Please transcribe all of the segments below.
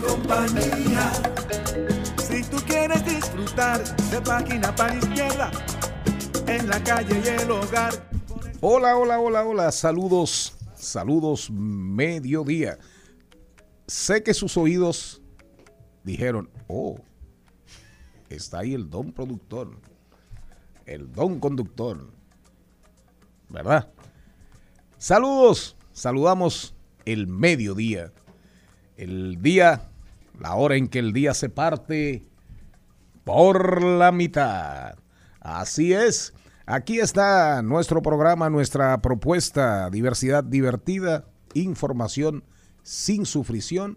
compañía. Si tú quieres disfrutar de página para en la calle y el hogar. Hola, hola, hola, hola. Saludos, saludos, mediodía. Sé que sus oídos dijeron, oh, está ahí el don productor, el don conductor, ¿verdad? Saludos, saludamos el mediodía, el día, la hora en que el día se parte por la mitad. Así es. Aquí está nuestro programa, nuestra propuesta, diversidad divertida, información sin sufrición,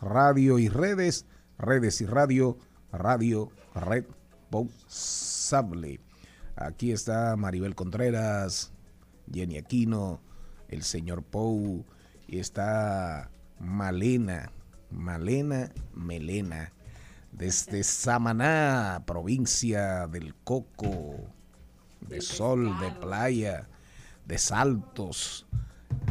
radio y redes, redes y radio, radio responsable. Aquí está Maribel Contreras, Jenny Aquino, el señor Pou, y está Malena, Malena Melena, desde Samaná, provincia del Coco, de sol, de playa, de saltos,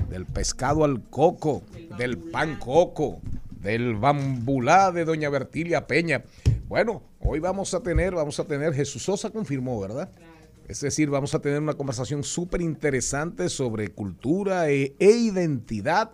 del pescado al coco, del pan coco, del bambulá de doña Bertilia Peña. Bueno, hoy vamos a tener, vamos a tener, Jesús Sosa confirmó, ¿verdad? Es decir, vamos a tener una conversación súper interesante sobre cultura e, e, identidad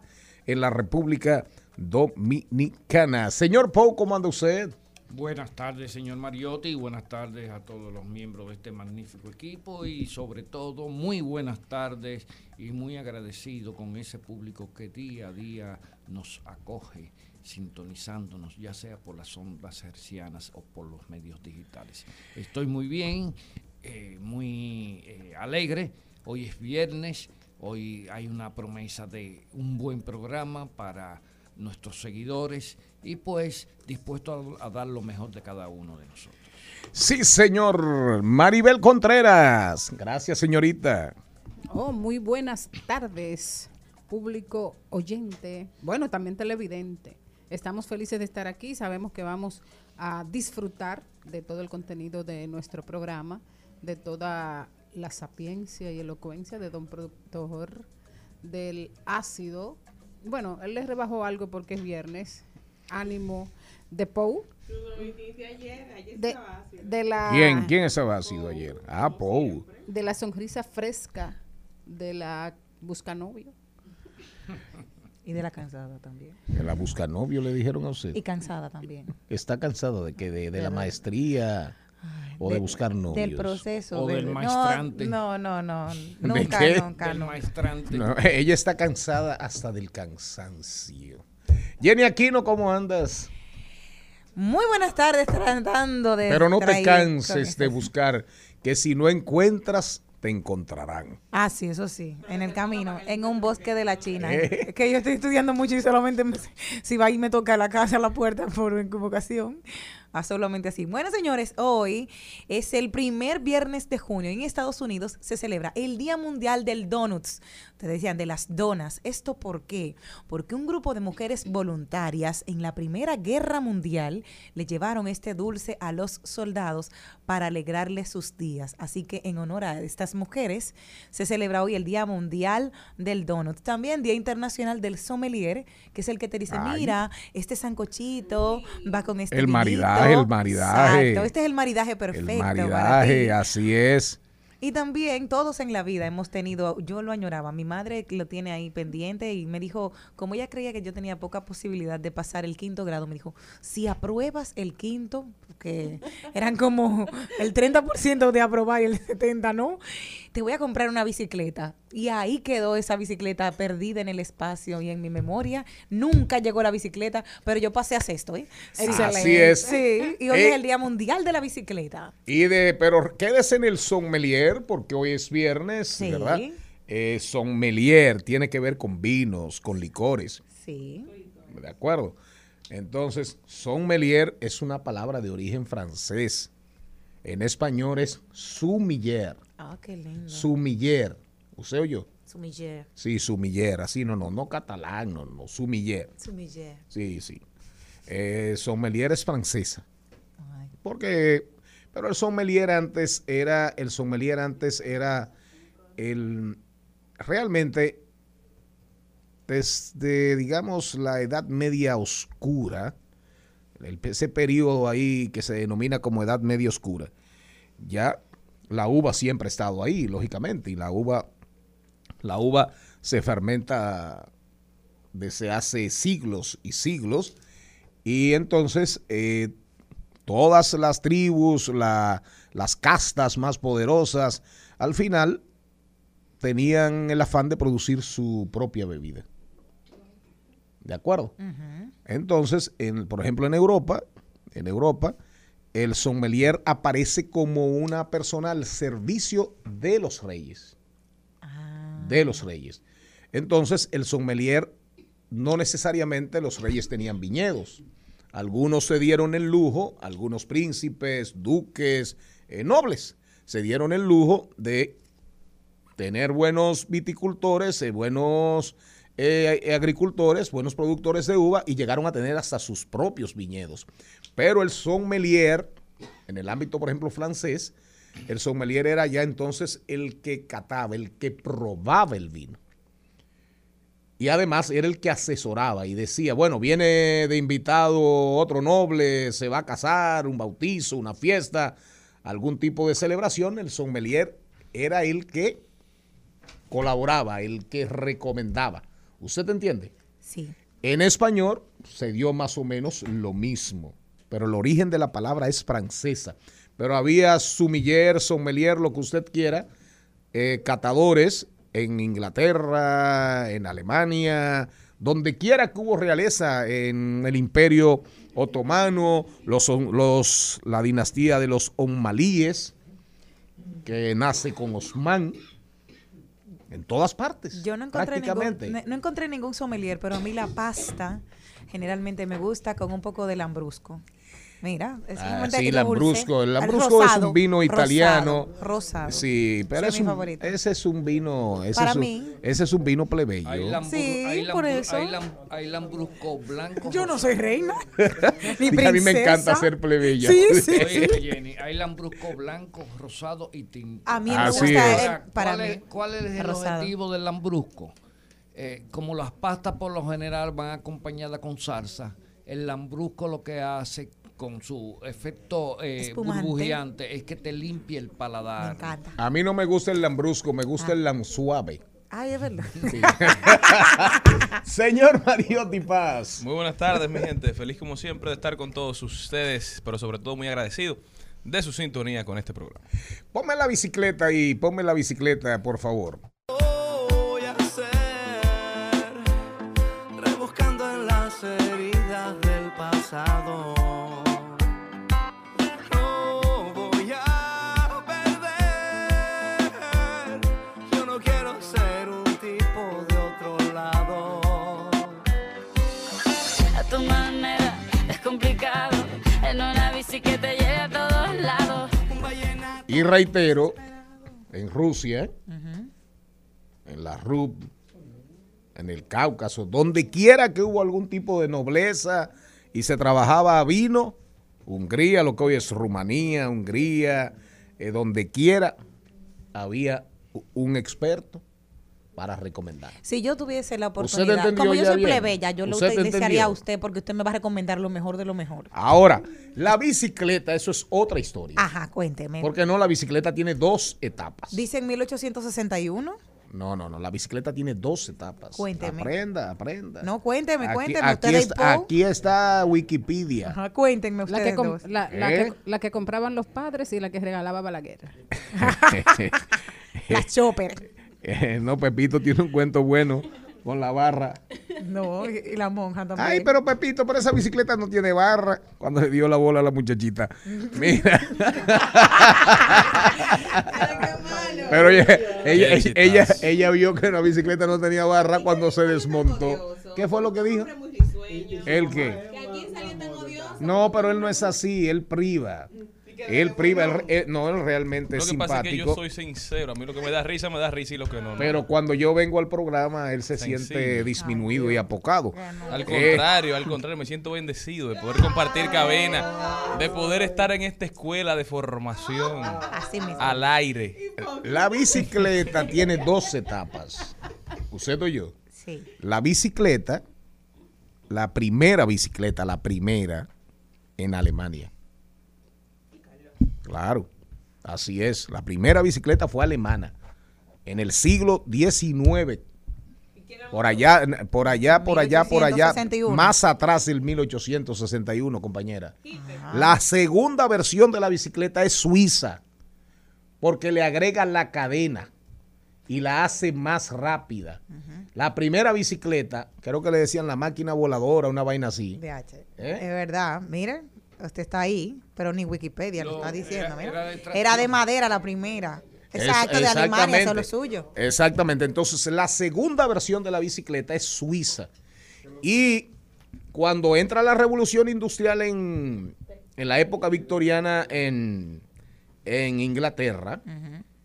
en la República Dominicana. Señor Pou, ¿cómo anda usted? Buenas tardes, señor Mariotti, y buenas tardes a todos los miembros de este magnífico equipo y sobre todo muy buenas tardes y muy agradecido con ese público que día a día nos acoge sintonizándonos, ya sea por las ondas hercianas o por los medios digitales. Estoy muy bien, eh, muy eh, alegre. Hoy es viernes, hoy hay una promesa de un buen programa para nuestros seguidores y pues dispuesto a, a, dar lo mejor de cada uno de nosotros. Sí, señor. Maribel Contreras. Gracias, señorita. Oh, muy buenas tardes, público oyente, bueno, también televidente. Estamos felices de estar aquí, sabemos que vamos a disfrutar de todo el contenido de nuestro programa, de toda la sapiencia y elocuencia de don productor, del ácido bueno, él le rebajó algo porque es viernes. Ánimo de Pou. De, de la, ¿Quién? ¿Quién estaba ácido ayer? Ah, Pou. De la sonrisa fresca de la buscanovio. Y de la cansada también. De la buscanovio le dijeron a usted. Y cansada también. Está cansado de que de, de la maestría. Ay, o de, de, buscar novios. Del proceso. O del, del maestrante. No, no, no. Nunca, nunca. Del maestrante. No, ella está cansada hasta del cansancio. Jenny Aquino, ¿cómo andas? Muy buenas tardes, tratando de. Pero no te canses de buscar, que si no encuentras, te encontrarán. Ah, sí, eso sí, en el camino, en un bosque de la China. ¿Eh? Es que yo estoy estudiando mucho y solamente me, si va y me toca la casa a la puerta por invocación. A solamente así. Bueno, señores, hoy es el primer viernes de junio. En Estados Unidos se celebra el Día Mundial del Donuts. Ustedes decían, de las donas. ¿Esto por qué? Porque un grupo de mujeres voluntarias en la Primera Guerra Mundial le llevaron este dulce a los soldados para alegrarles sus días. Así que en honor a estas mujeres se celebra hoy el Día Mundial del Donut. También Día Internacional del Sommelier, que es el que te dice, Ay. mira, este sancochito va con este El maridaje maridaje, el maridaje. Exacto, este es el maridaje perfecto. El para maridaje, ti. así es. Y también todos en la vida hemos tenido, yo lo añoraba, mi madre lo tiene ahí pendiente y me dijo, como ella creía que yo tenía poca posibilidad de pasar el quinto grado, me dijo, si apruebas el quinto, que eran como el 30% de aprobar y el 70% no, te voy a comprar una bicicleta. Y ahí quedó esa bicicleta perdida en el espacio y en mi memoria. Nunca llegó la bicicleta, pero yo pasé a sexto, ¿eh? Sí. Así es. Sí, y hoy Eh, es el Día Mundial de la Bicicleta. Y de, pero quédese en el sommelier porque hoy es viernes, Sí. ¿verdad? Eh, sommelier tiene que ver con vinos, con licores, Sí. ¿de acuerdo? Entonces, sommelier es una palabra de origen francés. En español es sommelier, Ah, qué lindo. sommelier. ¿Usted oyó? Sumiller. Sí, sommelier, así no, no, no catalán, no, no, sommelier. Sumiller. Sí, sí. Eh, sommelier es francesa. Ay. Porque, pero el sommelier antes era, el sommelier antes era el, realmente, desde, digamos, la Edad Media Oscura, el- ese periodo ahí que se denomina como Edad Media Oscura, ya la uva siempre ha estado ahí, lógicamente, y la uva, la uva se fermenta desde hace siglos y siglos, y entonces eh, todas las tribus, la- las castas más poderosas, al final tenían el afán de producir su propia bebida. ¿De acuerdo? Entonces, en- por ejemplo, en Europa, en Europa, el sommelier aparece como una persona al servicio de los reyes. De los reyes. Entonces, el sommelier, no necesariamente los reyes tenían viñedos. Algunos se dieron el lujo, algunos príncipes, duques, eh, nobles, se dieron el lujo de tener buenos viticultores, eh, buenos eh, agricultores, buenos productores de uva y llegaron a tener hasta sus propios viñedos. Pero el sommelier, en el ámbito, por ejemplo, francés, el sommelier era ya entonces el que cataba, el que probaba el vino. Y además era el que asesoraba y decía, bueno, viene de invitado otro noble, se va a casar, un bautizo, una fiesta, algún tipo de celebración, el sommelier era el que colaboraba, el que recomendaba. ¿Usted entiende? Sí. En español se dio más o menos lo mismo, pero el origen de la palabra es francesa. Pero había sumiller, sommelier, lo que usted quiera, eh, catadores en Inglaterra, en Alemania, donde quiera que hubo realeza en el imperio otomano, los, los, la dinastía de los Ommalíes, que nace con Osman, en todas partes. Yo no encontré, ningún, no encontré ningún sommelier, pero a mí la pasta generalmente me gusta con un poco de lambrusco. Mira, es un Ah, mantequilla sí, Lambrusco. El Lambrusco es un vino italiano. Rosado, rosado. Sí, pero Ese es es mi un- favorito. ese es un vino. Ese Para es un, mí. Ese es un vino plebeyo. Hay, lambru- Sí, hay por eso. Hay, lam- hay lambrusco blanco. Yo no soy reina. ni Diga, a mí me princesa. encanta ser plebeya. Sí, sí. Oye, Jenny, hay lambrusco blanco, rosado y tinto. A mí me Así gusta es. el- para ¿cuál, mí. es, cuál es el rosado. objetivo del lambrusco? Eh, como las pastas por lo general van acompañadas con salsa, el lambrusco lo que hace con su efecto eh, Espumante. burbujeante es que te limpia el Me paladar. encanta. A mí no me gusta el lambrusco, me gusta el lam suave. Ay, es verdad. Señor Mariotti Paz. Muy buenas tardes, mi gente. Feliz como siempre de estar con todos ustedes, pero sobre todo muy agradecido de su sintonía con este programa. Ponme la bicicleta y ponme la bicicleta, por favor. voy a hacer? Rebuscando en las heridas del pasado. Bici que te lleve a todos lados. Y reitero, en Rusia, en la RUP, en el Cáucaso, donde quiera que hubo algún tipo de nobleza y se trabajaba a vino, Hungría, lo que hoy es Rumanía, Hungría, eh, donde quiera había un experto para recomendar. Si yo tuviese la oportunidad, como yo soy bien. plebeya, yo lo Usted entendió. a usted porque usted me va a recomendar lo mejor de lo mejor. Ahora, la bicicleta, eso es otra historia. Ajá, cuénteme. Porque no, la bicicleta tiene dos etapas. Dice en 1861. No, no, no, la bicicleta tiene dos etapas. Cuénteme. Aprenda, aprenda. No, cuénteme, Aquí- cuénteme. Aquí, está, aquí está Wikipedia. Ajá, cuéntenme La ustedes que, com- dos. la, la ¿Eh? que, la que compraban los padres y la que regalaba Balaguer. La chopper. Eh, no, Pepito tiene un cuento bueno con la barra. No, y la monja también. Ay, pero Pepito, pero esa bicicleta no tiene barra. Cuando le dio la bola a la muchachita. Mira. pero ella, ella, Qué ella, chistazo. ella vio que la bicicleta no tenía barra cuando se desmontó. ¿Qué fue lo que dijo? ¿El qué? No, pero él no es así, él priva. Él priva, él- él- no, él realmente Lo es que pasa es que yo simpático. soy sincero. A mí lo que me da risa, me da risa y lo que no. no. Pero cuando yo vengo al programa, él se siente disminuido y apocado. Al Eh, contrario, al contrario, me siento bendecido de poder compartir cabina, de poder estar en esta escuela de formación Así mismo. al aire. La bicicleta tiene dos etapas. ¿Usted o yo? Sí. La bicicleta, la primera bicicleta, la primera en Alemania. Claro, así es. La primera bicicleta fue alemana en el siglo XIX. Por allá, por allá, por allá, por allá, 1861. más atrás del 1861, compañera. La segunda versión de la bicicleta es suiza, porque le agregan la cadena y la hace más rápida. La primera bicicleta, creo que le decían la máquina voladora, una vaina así. ¿Eh? Es verdad, mire, usted está ahí, pero ni Wikipedia lo, Lo- está diciendo. era- mira. era de Era, tracción. de madera la primera. Es- Exacto, de Alemania, eso es exactamente. lo suyo. Exactamente. Entonces, la segunda versión de la bicicleta es suiza. Y cuando entra la revolución industrial en, en la época victoriana en, en Inglaterra,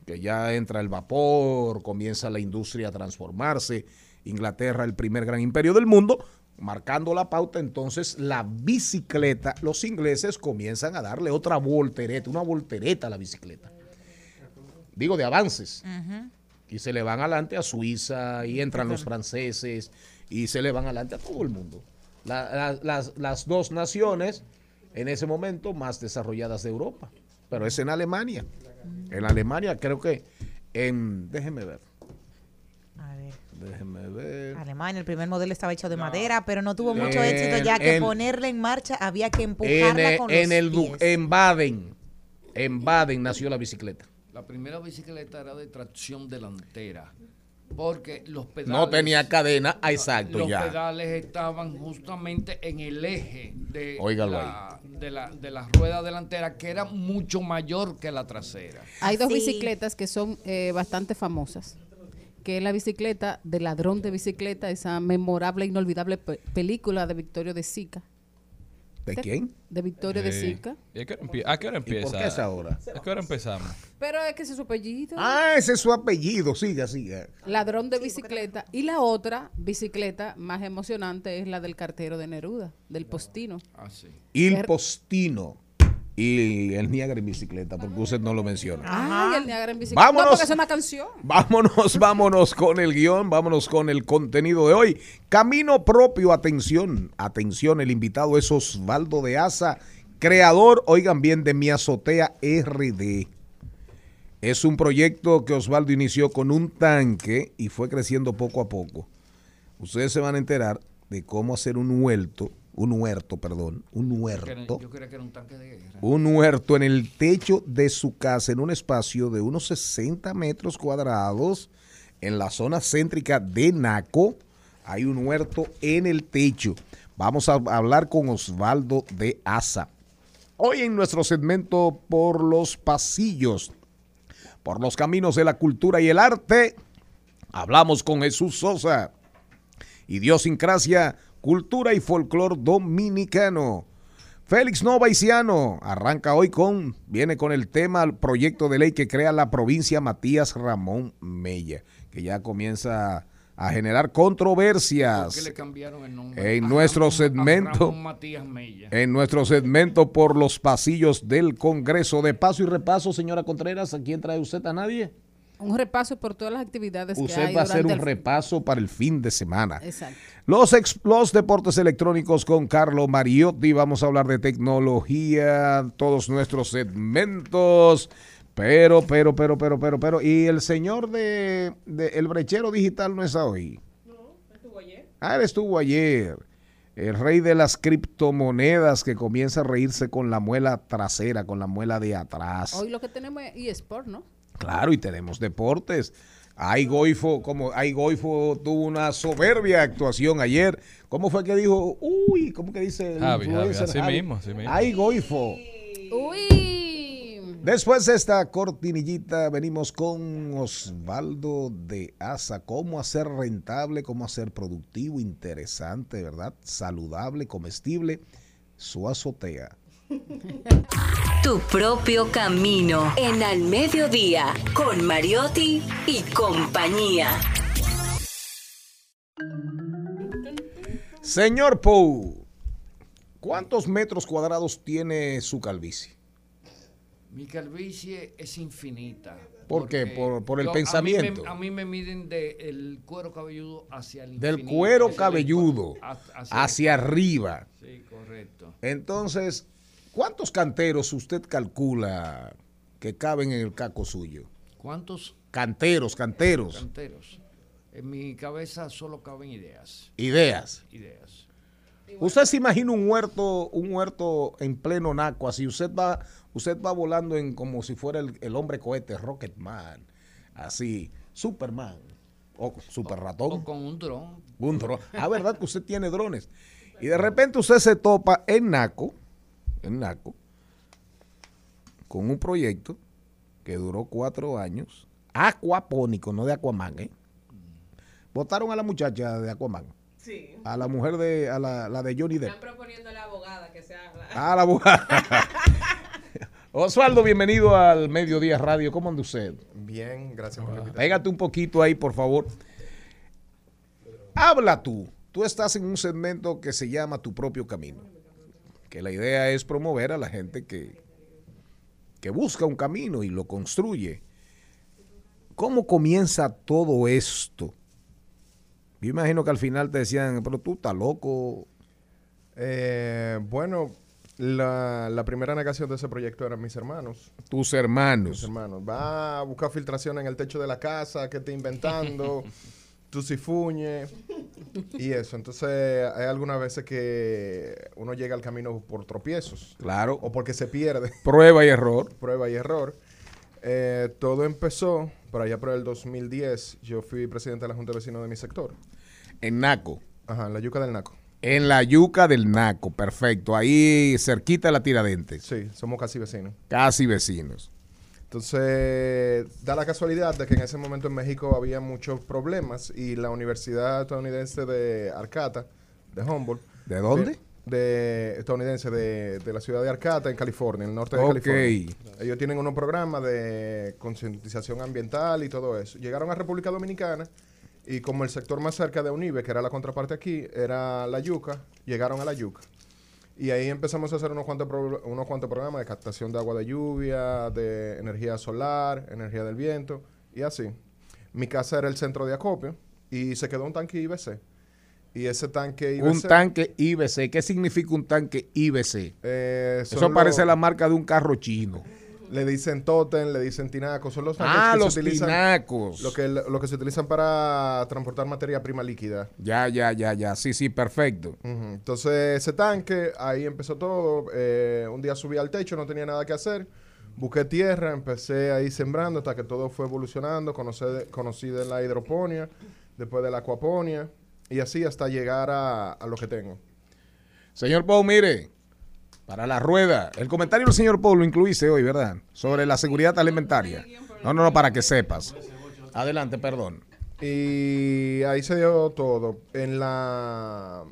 que ya entra el vapor, comienza la industria a transformarse, Inglaterra el primer gran imperio del mundo, marcando la pauta, entonces la bicicleta, los ingleses comienzan a darle otra voltereta, una voltereta a la bicicleta. Digo, de avances y se le van adelante a Suiza y entran los franceses y se le van adelante a todo el mundo. La- la- las, las dos naciones en ese momento más desarrolladas de Europa, pero es en Alemania. En Alemania creo que en, déjeme ver, A ver. déjeme ver. Alemania, el primer modelo estaba hecho de madera, pero no tuvo mucho En- éxito ya que en- ponerla en marcha había que En, empujarla con en los el pies. en Baden, en Baden nació la bicicleta. La primera bicicleta era de tracción delantera. Porque los pedales. No tenía cadena, ah, exacto, Los ya. pedales estaban justamente en el eje de, la, de, la, de la rueda delantera, que era mucho mayor que la trasera. Hay dos Sí. bicicletas que son eh, bastante famosas. Que es la bicicleta de ladrón de bicicleta, esa memorable e inolvidable pe- película de Victorio de Sica. ¿De quién? De Victorio de Sí. Sica. ¿Y a qué hora empie- a qué hora ¿Y empieza? por qué es ahora? ¿A qué hora empezamos? Pero es que ese es su apellido. Ah, ese es su apellido, siga, siga. Ladrón de bicicleta. Y la otra bicicleta más emocionante es la del cartero de Neruda, del postino. Así. Il Er- Postino y el Niagara en bicicleta, porque usted no lo menciona. Ay, el Niagara en bicicleta. Vámonos. No, porque es una canción. Vámonos, vámonos con el guion, vámonos con el contenido de hoy. Camino propio, atención, atención, el invitado es Osvaldo de Asa, creador, oigan bien, de Mi Azotea RD. Es un proyecto que Osvaldo inició con un tanque y fue creciendo poco a poco. Ustedes se van a enterar de cómo hacer un huerto, un huerto, perdón, un huerto yo creía que era un tanque de guerra. un huerto en el techo de su casa, en un espacio de unos 60 metros cuadrados, en la zona céntrica de Naco. Hay un huerto en el techo. Vamos a hablar con Osvaldo de Asa. Hoy en nuestro segmento por los pasillos, por los caminos de la cultura y el arte, hablamos con Jesús Sosa. Idiosincrasia, cultura y folclor dominicano. Félix Novaiciano arranca hoy con, viene con el tema, el proyecto de ley que crea la provincia Matías Ramón Mella, que ya comienza a generar ¿Por controversias qué le cambiaron el nombre? en A nuestro Ramón- a segmento. Ramón Matías Mella. en nuestro segmento por los pasillos del Congreso. De paso y repaso, señora Contreras, ¿a quién trae usted? ¿A nadie? Un repaso por todas las actividades que Usted hay va a hacer un el- repaso para el fin de semana. Exacto. Los, ex- los deportes electrónicos con Carlo Mariotti. Vamos a hablar de tecnología, todos nuestros segmentos. Pero, pero, pero, pero, pero, pero. Y el señor de, de El Brechero Digital no está hoy. Ah, él estuvo ayer. El rey de las criptomonedas que comienza a reírse con la muela trasera, con la muela de atrás. Hoy lo que tenemos es eSport, ¿no? Claro, y tenemos deportes. Ay Goifo, como Ay Goifo tuvo una soberbia actuación ayer. ¿Cómo fue que dijo? Uy, ¿cómo que dice? el Javi, Javi, así mismo, así mismo. Ay Goifo. Uy. Después de esta cortinillita venimos con Osvaldo de Asa. ¿Cómo hacer rentable, cómo hacer productivo, interesante, ¿verdad? Saludable, comestible, su azotea. Tu propio camino en Al Mediodía con Mariotti y compañía. Señor Pou, ¿cuántos metros cuadrados tiene su calvicie? Mi calvicie es infinita. ¿Por qué? porque Por- por el yo- a mí me- pensamiento. A mí me, miden del cuero cabelludo hacia el Del infinito, cuero hacia el- cabelludo hacia- hacia arriba. Sí, correcto. Entonces, ¿cuántos canteros usted calcula que caben en el caco suyo? ¿Cuántos Canteros, canteros, canteros? En mi cabeza solo caben ideas. ideas. Ideas. Usted se imagina un huerto, un huerto en pleno naco, así usted va, usted va volando en como si fuera el, el hombre cohete, Rocketman, así, Superman, o Super Ratón. O con un dron. Un dron. Ah, ¿verdad que usted tiene drones? Y de repente usted se topa en Naco, en Naco, con un proyecto que duró cuatro años, acuapónico, no de Aquaman, ¿eh? Votaron a la muchacha de Aquaman. Sí. A la mujer de, a la, la de Johnny Depp. Están proponiendo a la abogada que sea A la abogada. Osvaldo, bienvenido al Mediodía Radio. ¿Cómo anda usted? Bien, gracias por la invitación. Pégate un poquito ahí, por favor. Habla tú. Tú estás en un segmento que se llama Tu propio camino. Que la idea es promover a la gente que, que busca un camino y lo construye. ¿Cómo comienza todo esto? Yo imagino que al final te decían, pero tú estás loco. Eh, bueno, la, la primera negación de ese proyecto eran mis hermanos. Tus Mis hermanos. hermanos. Va a buscar filtración en el techo de la casa, que te inventando, tú si fuñe y eso. Entonces, hay algunas veces que uno llega al camino por tropiezos Claro. o porque se pierde. Prueba y error. prueba y error. Eh, todo empezó por allá por el 2010. Yo fui presidente de la Junta de Vecinos de mi sector. En Naco. Ajá, en la yuca del Naco. En la yuca del Naco, perfecto. Ahí cerquita de la Tiradentes. Sí, somos casi vecinos. Casi vecinos. Entonces, da la casualidad de que en ese momento en México había muchos problemas y la Universidad estadounidense de Arcata, de Humboldt. ¿De dónde? De, de- estadounidense de, de la ciudad de Arcata, en California, en el norte de Ok. California. Ellos tienen unos programas de concientización ambiental y todo eso. Llegaron a República Dominicana y como el sector más cerca de UNIBE, que era la contraparte aquí, era la yuca, llegaron a la yuca. Y ahí empezamos a hacer unos cuantos, pro- unos cuantos programas de captación de agua de lluvia, de energía solar, energía del viento y así. Mi casa era el centro de acopio y se quedó un tanque IBC. Y ese tanque IBC... Un tanque IBC. ¿Qué significa un tanque IBC? eh, Eso parece los- la marca de un carro chino. Le dicen totem, le dicen tinaco. Son los Ah, que los se utilizan... tinacos. Lo que, lo que se utilizan para transportar materia prima líquida. Ya, ya, ya, ya. Sí, sí, perfecto. Entonces, ese tanque, ahí empezó todo. Eh, un día subí al techo, no tenía nada que hacer. Busqué tierra, empecé ahí sembrando hasta que todo fue evolucionando. Conocí de, conocí de la hidroponía, después de la acuaponía, y así hasta llegar a, a lo que tengo. Señor Pau, mire, para la rueda, el comentario del señor Pau lo incluiste hoy, ¿verdad? Sobre la seguridad alimentaria. No, no, no, para que sepas. Adelante, perdón. Y ahí se dio todo. En la...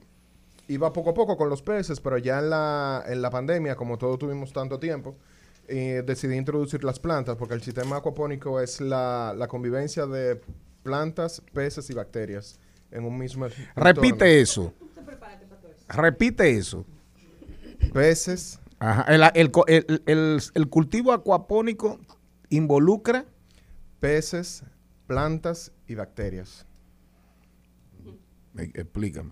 Iba poco a poco con los peces, pero ya en la, en la pandemia, como todos tuvimos tanto tiempo, eh, decidí introducir las plantas, porque el sistema acuapónico es la, la convivencia de plantas, peces y bacterias en un mismo Repite eso. Repite eso. Peces, Ajá. El, el co- el- el- el cultivo acuapónico involucra peces plantas y bacterias. Explícame.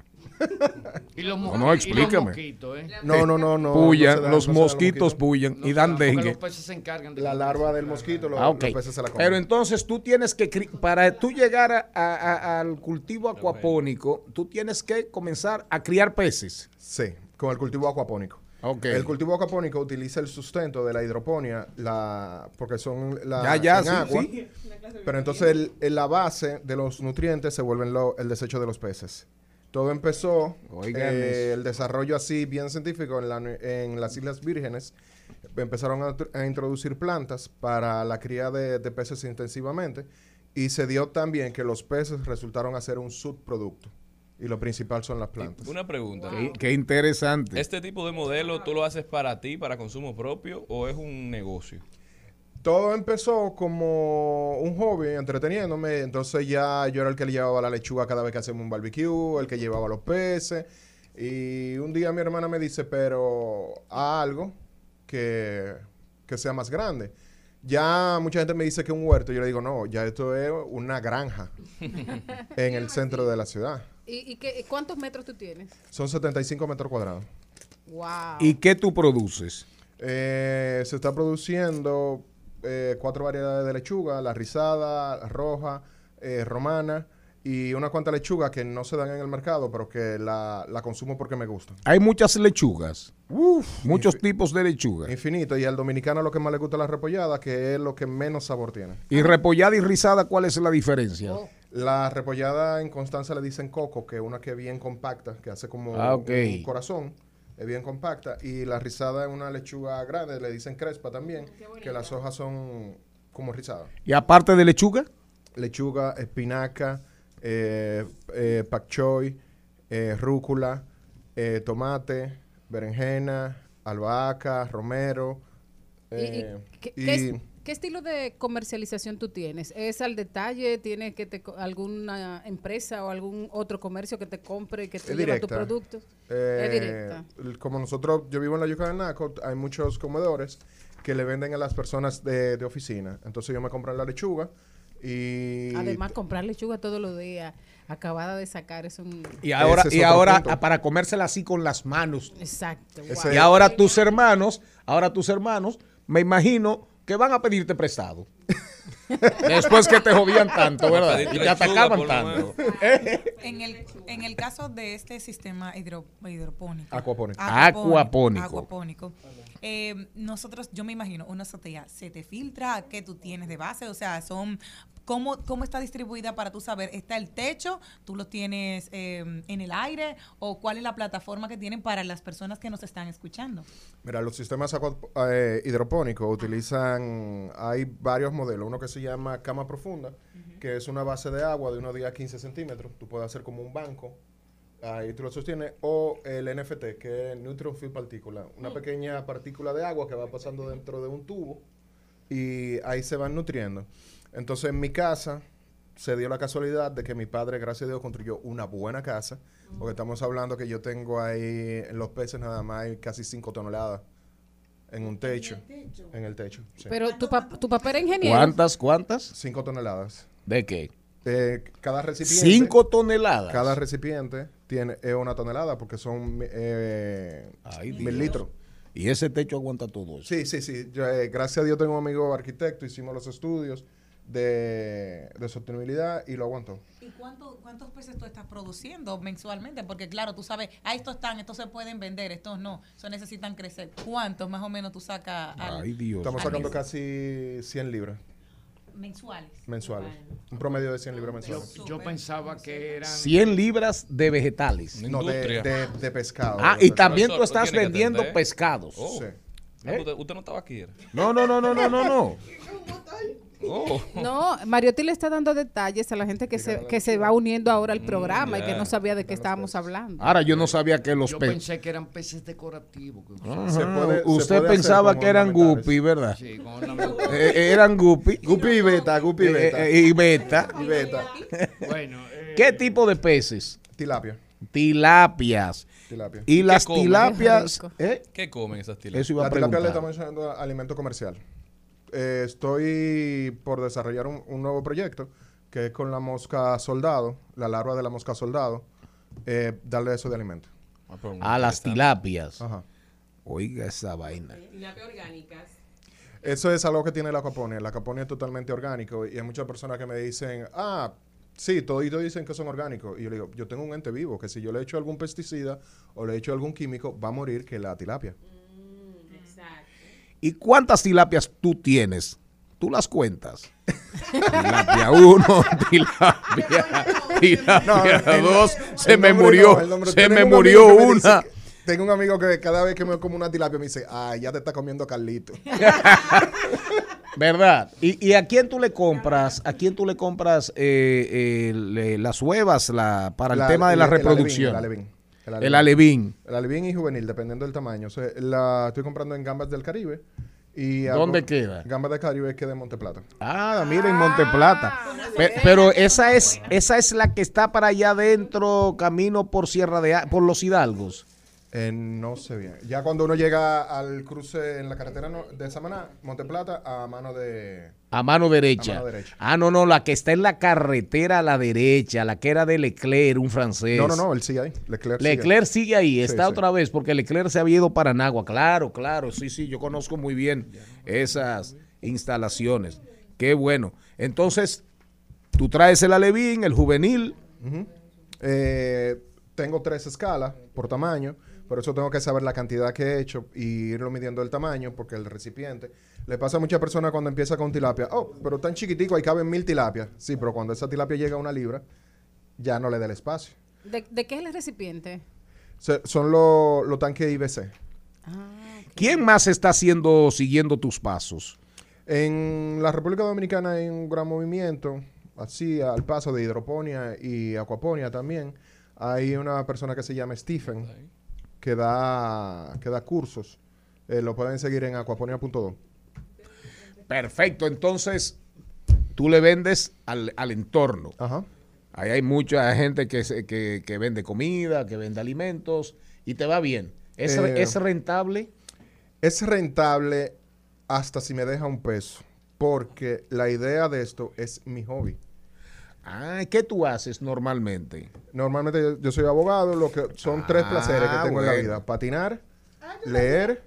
Y los, No, no, y los explícame. mosquitos, ¿eh? No, no, no, no. Pullan, no los no mosquitos pullan y dan dengue. los peces se encargan de La larva del mosquito, Ah, los peces se la comen. Pero entonces tú tienes que, para tú llegar a- a- a- al cultivo acuapónico, tú tienes que comenzar a criar peces. Sí, con el cultivo acuapónico. El cultivo acuapónico utiliza el sustento de la hidroponía, la, porque son la, Ya, ya, sí, agua. sí. Pero entonces el- el- la base de los nutrientes se vuelven lo- el desecho de los peces. Todo empezó, eh, el desarrollo así bien científico en, la- en las Islas Vírgenes. Empezaron a, tr- a introducir plantas para la cría de, de peces intensivamente y se dio también que los peces resultaron a ser un subproducto. Y lo principal son las plantas. Una pregunta. Qué, qué interesante. ¿Este tipo de modelo tú lo haces para ti, para consumo propio, o es un negocio? Todo empezó como un hobby, entreteniéndome. Entonces ya yo era el que le llevaba la lechuga cada vez que hacemos un barbecue, el que llevaba los peces. Y un día mi hermana me dice, pero haz algo que, que sea más grande. Ya mucha gente me dice que un huerto. Yo le digo, no, ya esto es una granja en el centro de la ciudad. ¿Y, y qué, cuántos metros tú tienes? Son 75 metros cuadrados. Wow. ¿Y qué tú produces? Eh, se está produciendo eh, cuatro variedades de lechuga, la rizada, la roja, eh, romana y una cuanta lechuga que no se dan en el mercado, pero que la, la consumo porque me gusta. Hay muchas lechugas. muchos tipos de lechuga. Infinito. Y al dominicano lo que más le gusta es la repollada, que es lo que menos sabor tiene. Y repollada y rizada, ¿cuál es la diferencia? Oh. La repollada en Constanza le dicen coco, que es una que es bien compacta, que hace como Ah, un corazón. Es bien compacta. Y la rizada es una lechuga grande, le dicen crespa también, que las hojas son como rizadas. Y aparte de lechuga, lechuga, espinaca, eh, eh, pak eh, rúcula, eh, tomate, berenjena, albahaca, romero. ¿Y- y qué, y qué es- qué estilo de comercialización tú tienes? ¿Es al detalle? ¿Tiene que te alguna empresa o algún otro comercio que te compre y que te lleva tus productos? Eh, es directa. Como nosotros, yo vivo en la Yuca del Naco, hay muchos comedores que le venden a las personas de, de oficina. Entonces yo me compro la lechuga y... Además, comprar lechuga todos los días, acabada de sacar, es un... y ahora, es y ahora punto. para comérsela así con las manos. Exacto. Wow. Y ahora tus hermanos, ahora tus hermanos, me imagino que van a pedirte prestado. Después que te jodían tanto, ¿verdad? Y te atacaban tanto. En el, en el caso de este sistema hidro- hidropónico. Acuapónico. Acuapónico. acuapónico, eh, nosotros, yo me imagino, una azotea, ¿se te filtra? ¿Qué tú tienes de base? O sea, son... ¿Cómo, cómo está distribuida para tú saber? ¿Está el techo? ¿Tú lo tienes eh, en el aire? ¿O cuál es la plataforma que tienen para las personas que nos están escuchando? Mira, los sistemas eh, hidropónicos utilizan, hay varios modelos. Uno que se llama cama profunda, que es una base de agua de unos 10 a 15 centímetros. Tú puedes hacer como un banco, ahí tú lo sostienes. O el NFT, que es Neutron Field Partícula, una pequeña partícula de agua que va pasando dentro de un tubo y ahí se van nutriendo. Entonces en mi casa se dio la casualidad de que mi padre, gracias a Dios, construyó una buena casa. Porque estamos hablando que yo tengo ahí en los peces nada más hay casi 5 toneladas en un techo. En el techo. sí. Pero tu, pap- tu papá era ingeniero. ¿Cuántas, cuántas? 5 toneladas. ¿De qué? Eh, cada recipiente. Cinco toneladas. Cada recipiente tiene es una tonelada porque son eh, Ay, mil Dios. litros. Y ese techo aguanta todo eso. Sí, sí, sí. Yo, eh, gracias a Dios tengo un amigo arquitecto, hicimos los estudios de, de sostenibilidad y lo aguantó. ¿Y cuánto, cuántos peces tú estás produciendo mensualmente? Porque claro, tú sabes, ah, estos están, estos se pueden vender, estos no, estos necesitan crecer. ¿Cuántos más o menos tú sacas Ay, Dios. Estamos sacando casi 100 libras mensuales? mensuales. Un promedio de 100 libras mensuales. yo pensaba que eran... 100 libras de vegetales. No, de, de, de pescado. Ah, de y también tú estás vendiendo pescados. Oh. Sí. Ah, usted, no estaba aquí. era? No, no, no, no, no, no, no. Oh. No, Mariotti le está dando detalles a la gente que se, que se va uniendo ahora al programa y que no sabía de qué estábamos hablando. Ahora yo no sabía que los Yo pensé que eran peces decorativos. que Se puede- se Usted puede pensaba que eran guppy, ¿verdad? Sí, con. Eh, eh, eran guppy. Guppy y beta, guppy y Eh, beta. eh, y beta. y beta. Bueno, eh, ¿Qué tipo de peces? Tilapia. Tilapias. Tilapia. Y las tilapias. Qué rico. ¿eh? ¿Qué comen esas tilas? Eso iba a La tilapia le estamos echando alimento comercial. Eh, estoy por desarrollar un, un nuevo proyecto que es con la mosca soldado, la larva de la mosca soldado, eh, darle eso de alimento. A las tilapias. Ajá. Oiga esa vaina. Eso es algo que tiene la aquaponia. La aquaponia es totalmente orgánico y hay muchas personas que me dicen, ah, sí, toditos dicen que son orgánicos. Y yo le digo, yo tengo un ente vivo que si yo le echo algún pesticida o le echo algún químico, va a morir que la tilapia. ¿Y cuántas tilapias tú tienes? Tú las cuentas. tilapia 1, tilapia, tilapia el- 2, se me murió, no, el nombre- se me murió me una. tengo un amigo que cada vez que me como una tilapia me dice, ah, ya te está comiendo Carlito. ¿Verdad? ¿Y, y a quién tú le compras? ¿A quién tú le compras eh, eh, le- las huevas la, para el tema de la reproducción? alevín, el alevín. El alevín. El alevín y juvenil, dependiendo del tamaño. O sea, la estoy comprando en Gambas del Caribe. Y ¿Dónde queda? Gambas del Caribe queda en Monteplata. Ah, mira, en Monteplata. Pe- Pero, esa es esa es la que está para allá adentro, camino por Sierra de A- por los Hidalgos. Eh, no sé bien. Ya cuando uno llega al cruce en la carretera no- de Samaná, Monteplata, a mano de... A mano derecha. A mano derecha. Ah, no, no, la que está en la carretera a la derecha, la que era de Leclerc, un francés. No, no, no, él sigue ahí. Leclerc. Leclerc sigue ahí, está sí. otra vez, porque Leclerc se había ido para Nagua. Claro, claro, sí, sí, yo conozco muy bien esas instalaciones. Qué bueno. Entonces, tú traes el alevín, el juvenil. Eh, tengo tres escalas por tamaño, por eso tengo que saber la cantidad que he hecho y irlo midiendo el tamaño, porque el recipiente. Le pasa a muchas personas cuando empieza con tilapia, oh, pero tan chiquitico, ahí caben mil tilapias. Sí, pero cuando esa tilapia llega a una libra, ya no le da el espacio. ¿De, de qué es el recipiente? Se- son los los tanques IBC. ¿Quién más está haciendo, siguiendo tus pasos? En la República Dominicana hay un gran movimiento, así al paso de hidroponía y acuaponía también. Hay una persona que se llama Stephen que da, que da cursos. Eh, lo pueden seguir en acuaponia.do. Perfecto, entonces tú le vendes al, al entorno. Ajá. Ahí hay mucha gente que, se- que, que vende comida, que vende alimentos y te va bien. ¿Es, Eh, es rentable? Es rentable hasta si me deja un peso, porque la idea de esto es mi hobby. Ah, ¿qué tú haces normalmente? Normalmente yo, yo soy abogado, lo que son tres Ah, placeres que tengo en la vida: patinar, leer.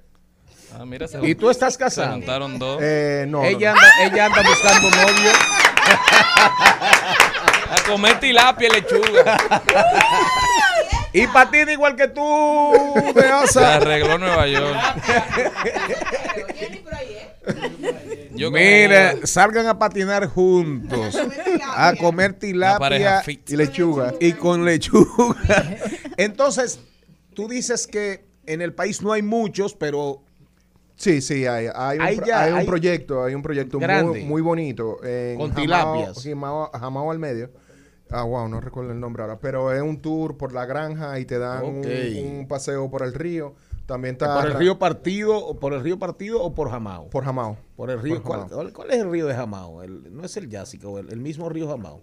Ah, mira, se ¿Y tú estás Se casado? juntaron dos. Eh, no, ella, no. Anda, ella anda buscando novio. A comer tilapia y lechuga. Y patina igual que tú, de Se arregló Nueva York. Yo como Mira, salgan a patinar juntos, a comer tilapia. Y lechuga. y con lechuga. Entonces, tú dices que en el país no hay muchos, pero Sí, sí, hay, hay, un, Ahí pro- ya, hay un hay- proyecto, hay un proyecto Grande. muy, muy bonito. En Con tilapias. Jamao, Jamao al medio. Ah, wow, no recuerdo el nombre ahora. Pero es un tour por la granja y te dan un, paseo por el río. También está por el río Partido, o por el río Partido o por Jamao. por Jamao. Por el río. Por ¿cuál, Jamao. cuál- cuál es el río de Jamao? El- no es el Yásica, o el, el mismo río Jamao.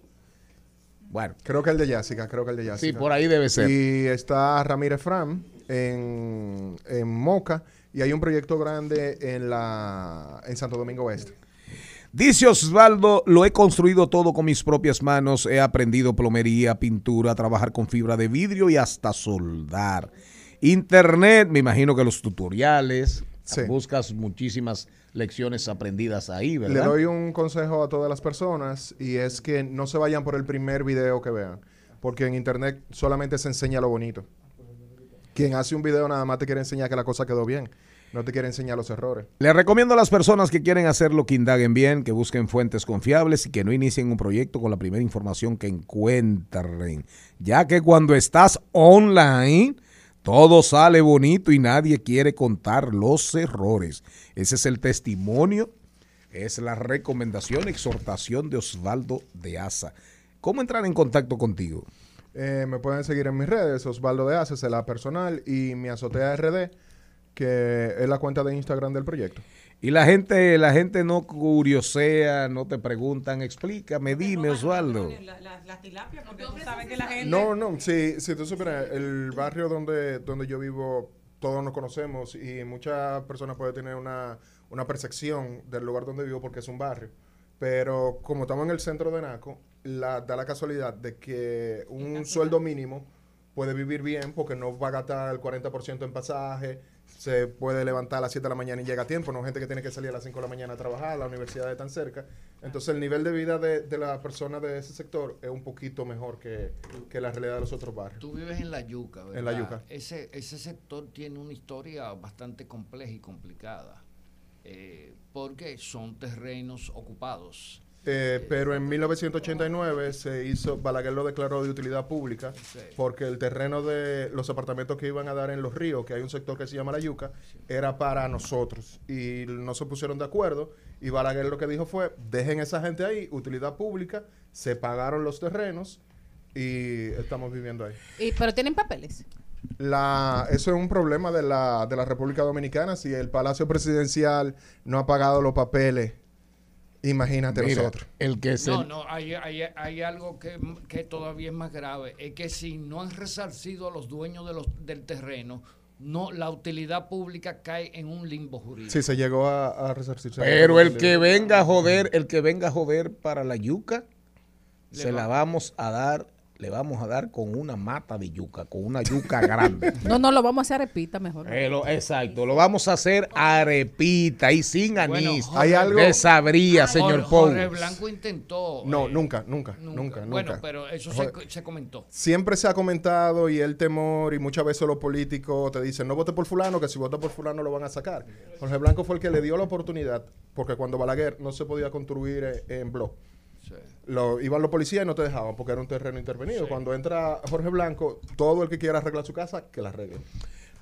Bueno, Creo que el de Yásica, creo que el de Yásica. sí, por ahí debe ser. Y está Ramírez Fram en, en Moca. Y hay un proyecto grande en la en Santo Domingo Oeste. Dice Osvaldo, lo he construido todo con mis propias manos, he aprendido plomería, pintura, trabajar con fibra de vidrio y hasta soldar. Internet, me imagino que los tutoriales, Sí. buscas muchísimas lecciones aprendidas ahí, ¿verdad? Le doy un consejo a todas las personas y es que no se vayan por el primer video que vean, porque en internet solamente se enseña lo bonito. Quien hace un video nada más te quiere enseñar que la cosa quedó bien, no te quiere enseñar los errores. Le recomiendo a las personas que quieren hacerlo que indaguen bien, que busquen fuentes confiables y que no inicien un proyecto con la primera información que encuentren, ya que cuando estás online todo sale bonito y nadie quiere contar los errores. Ese es el testimonio, es la recomendación, exhortación de Osvaldo de Asa. ¿Cómo entrar en contacto contigo? Eh, me pueden seguir en mis redes, Osvaldo de Aces, la personal, y mi azotea RD, que es la cuenta de Instagram del proyecto. Y la gente, la gente no curiosea, no te preguntan, explícame, dime, Osvaldo. Las tilapias, porque tú sabes que la gente... No, no, si, si tú supieras, el barrio donde, donde yo vivo, todos nos conocemos y muchas personas pueden tener una, una percepción del lugar donde vivo porque es un barrio. Pero como estamos en el centro de Naco, la, da la casualidad de que un sueldo mínimo puede vivir bien porque no va a gastar el 40% en pasaje, se puede levantar a las 7 de la mañana y llega a tiempo, no gente que tiene que salir a las 5 de la mañana a trabajar, la universidad es tan cerca. Entonces el nivel de vida de, de la persona de ese sector es un poquito mejor que, que la realidad de los otros barrios. Tú vives en La Yuca, ¿verdad? En La Yuca. Ese, ese sector tiene una historia bastante compleja y complicada, eh, porque son terrenos ocupados. Eh, pero en 1989 se hizo, Balaguer lo declaró de utilidad pública porque el terreno de los apartamentos que iban a dar en Los Ríos, que hay un sector que se llama La Yuca, era para nosotros y no se pusieron de acuerdo y Balaguer lo que dijo fue, dejen esa gente ahí, utilidad pública, se pagaron los terrenos y estamos viviendo ahí. Y, pero tienen papeles. La, eso es un problema de la, de la República Dominicana. Si el Palacio Presidencial no ha pagado los papeles, imagínate Mira, nosotros. el que se No, no, hay, hay, hay algo que, que todavía es más grave, es que si no han resarcido a los dueños de los, del terreno, no la utilidad pública cae en un limbo jurídico. Sí, se llegó a, a resarcirse. Pero el que venga a joder, el que venga a joder para la yuca, Le se va- la vamos a dar, le vamos a dar con una mata de yuca, con una yuca grande. No, no, lo vamos a hacer repita mejor. Eh, lo- exacto, lo vamos a hacer arepita y sin anís. Jorge- Hay algo- que sabría, señor Pous. Blanco intentó. No, eh, nunca, nunca, nunca, Bueno, nunca. pero eso se, se comentó. Siempre se ha comentado y el temor y muchas veces los políticos te dicen no vote por fulano, que si vota por fulano lo van a sacar. Jorge Blanco fue el que le dio la oportunidad, porque cuando Balaguer no se podía construir eh, en Lo, iban los policías y no te dejaban porque era un terreno intervenido. Cuando entra Jorge Blanco, todo el que quiera arreglar su casa, que la arregle.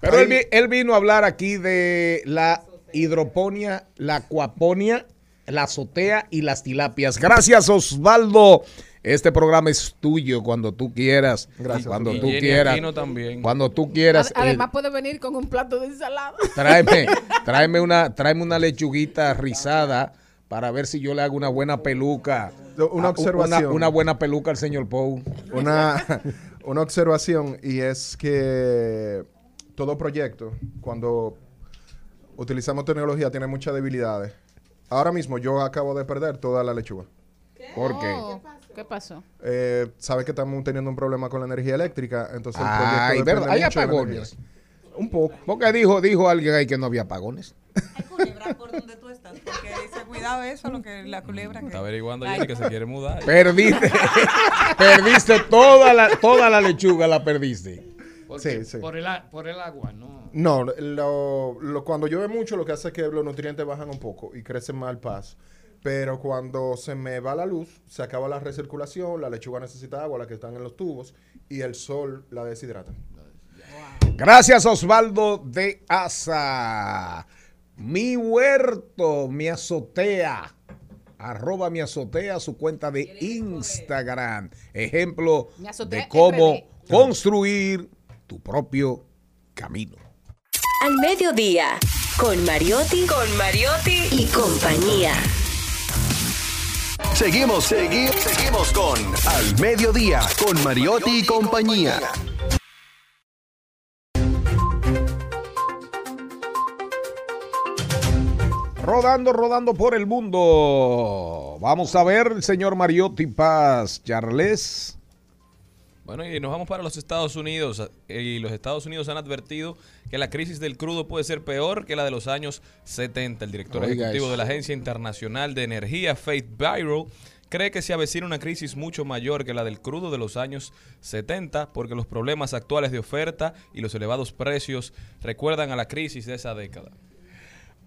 Pero Ahí- él, vi- él vino a hablar aquí de la hidroponía, la acuaponía, la azotea y las tilapias. Gracias, Osvaldo. Este programa es tuyo cuando tú quieras. Gracias, Cuando Y tú Jenny quieras. Aquino también. Cuando tú quieras. Ad- eh, Además puede venir con un plato de ensalada. tráeme, tráeme una, tráeme una lechuguita rizada para ver si yo le hago una buena peluca. Una Ah, observación. Una, una buena peluca al señor Pou. una, una observación y es que todo proyecto, cuando utilizamos tecnología, tiene muchas debilidades. Ahora mismo yo acabo de perder toda la lechuga. ¿Por qué? Oh, ¿Qué pasó? Eh, Sabes que estamos teniendo un problema con la energía eléctrica, entonces el Ay, proyecto Hay mucho de la apagones. Un poco. Porque dijo, dijo alguien ahí que no había apagones. culebra por donde tú estás, porque cuidado eso, lo que la culebra que... Está averiguando Jenny que se quiere mudar. Perdiste, perdiste toda la, toda la lechuga, la perdiste. Porque Sí, sí. Por, el, a- por el agua, ¿no? No, lo- lo- cuando llueve mucho lo que hace es que los nutrientes bajan un poco y crecen más al paso. Pero cuando se me va la luz, se acaba la recirculación, la lechuga necesita agua, la que están en los tubos, y el sol la deshidrata. Gracias, Osvaldo de Asa. Mi huerto, mi azotea. Arroba mi azotea, su cuenta de Instagram. Ejemplo de cómo RD. construir tu propio camino. Al mediodía, con Mariotti, con Mariotti y compañía. Seguimos, seguimos, seguimos con Al Mediodía, con Mariotti y compañía. Rodando, rodando por el mundo. Vamos a ver, señor Mariotti Paz Charles. Bueno, y nos vamos para los Estados Unidos. eh, Y los Estados Unidos han advertido que la crisis del crudo puede ser peor que la de los años 70. El director Oiga ejecutivo eso. de la Agencia Internacional de Energía, Faith Byro, cree que se avecina una crisis mucho mayor que la del crudo de los años 70 porque los problemas actuales de oferta y los elevados precios recuerdan a la crisis de esa década.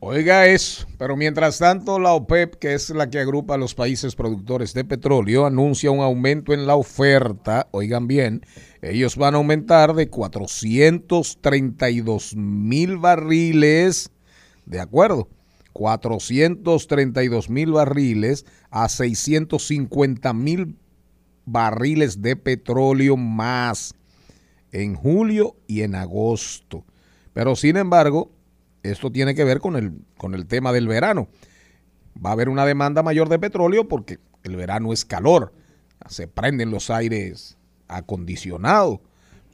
Oiga eso, pero mientras tanto la OPEP, que es la que agrupa a los países productores de petróleo, anuncia un aumento en la oferta. Oigan bien, ellos van a aumentar de 432 mil barriles, de acuerdo, 432 mil barriles a 650 mil barriles de petróleo más en julio y en agosto. Pero sin embargo, esto tiene que ver con el, con el tema del verano. Va a haber una demanda mayor de petróleo porque el verano es calor. Se prenden los aires acondicionados.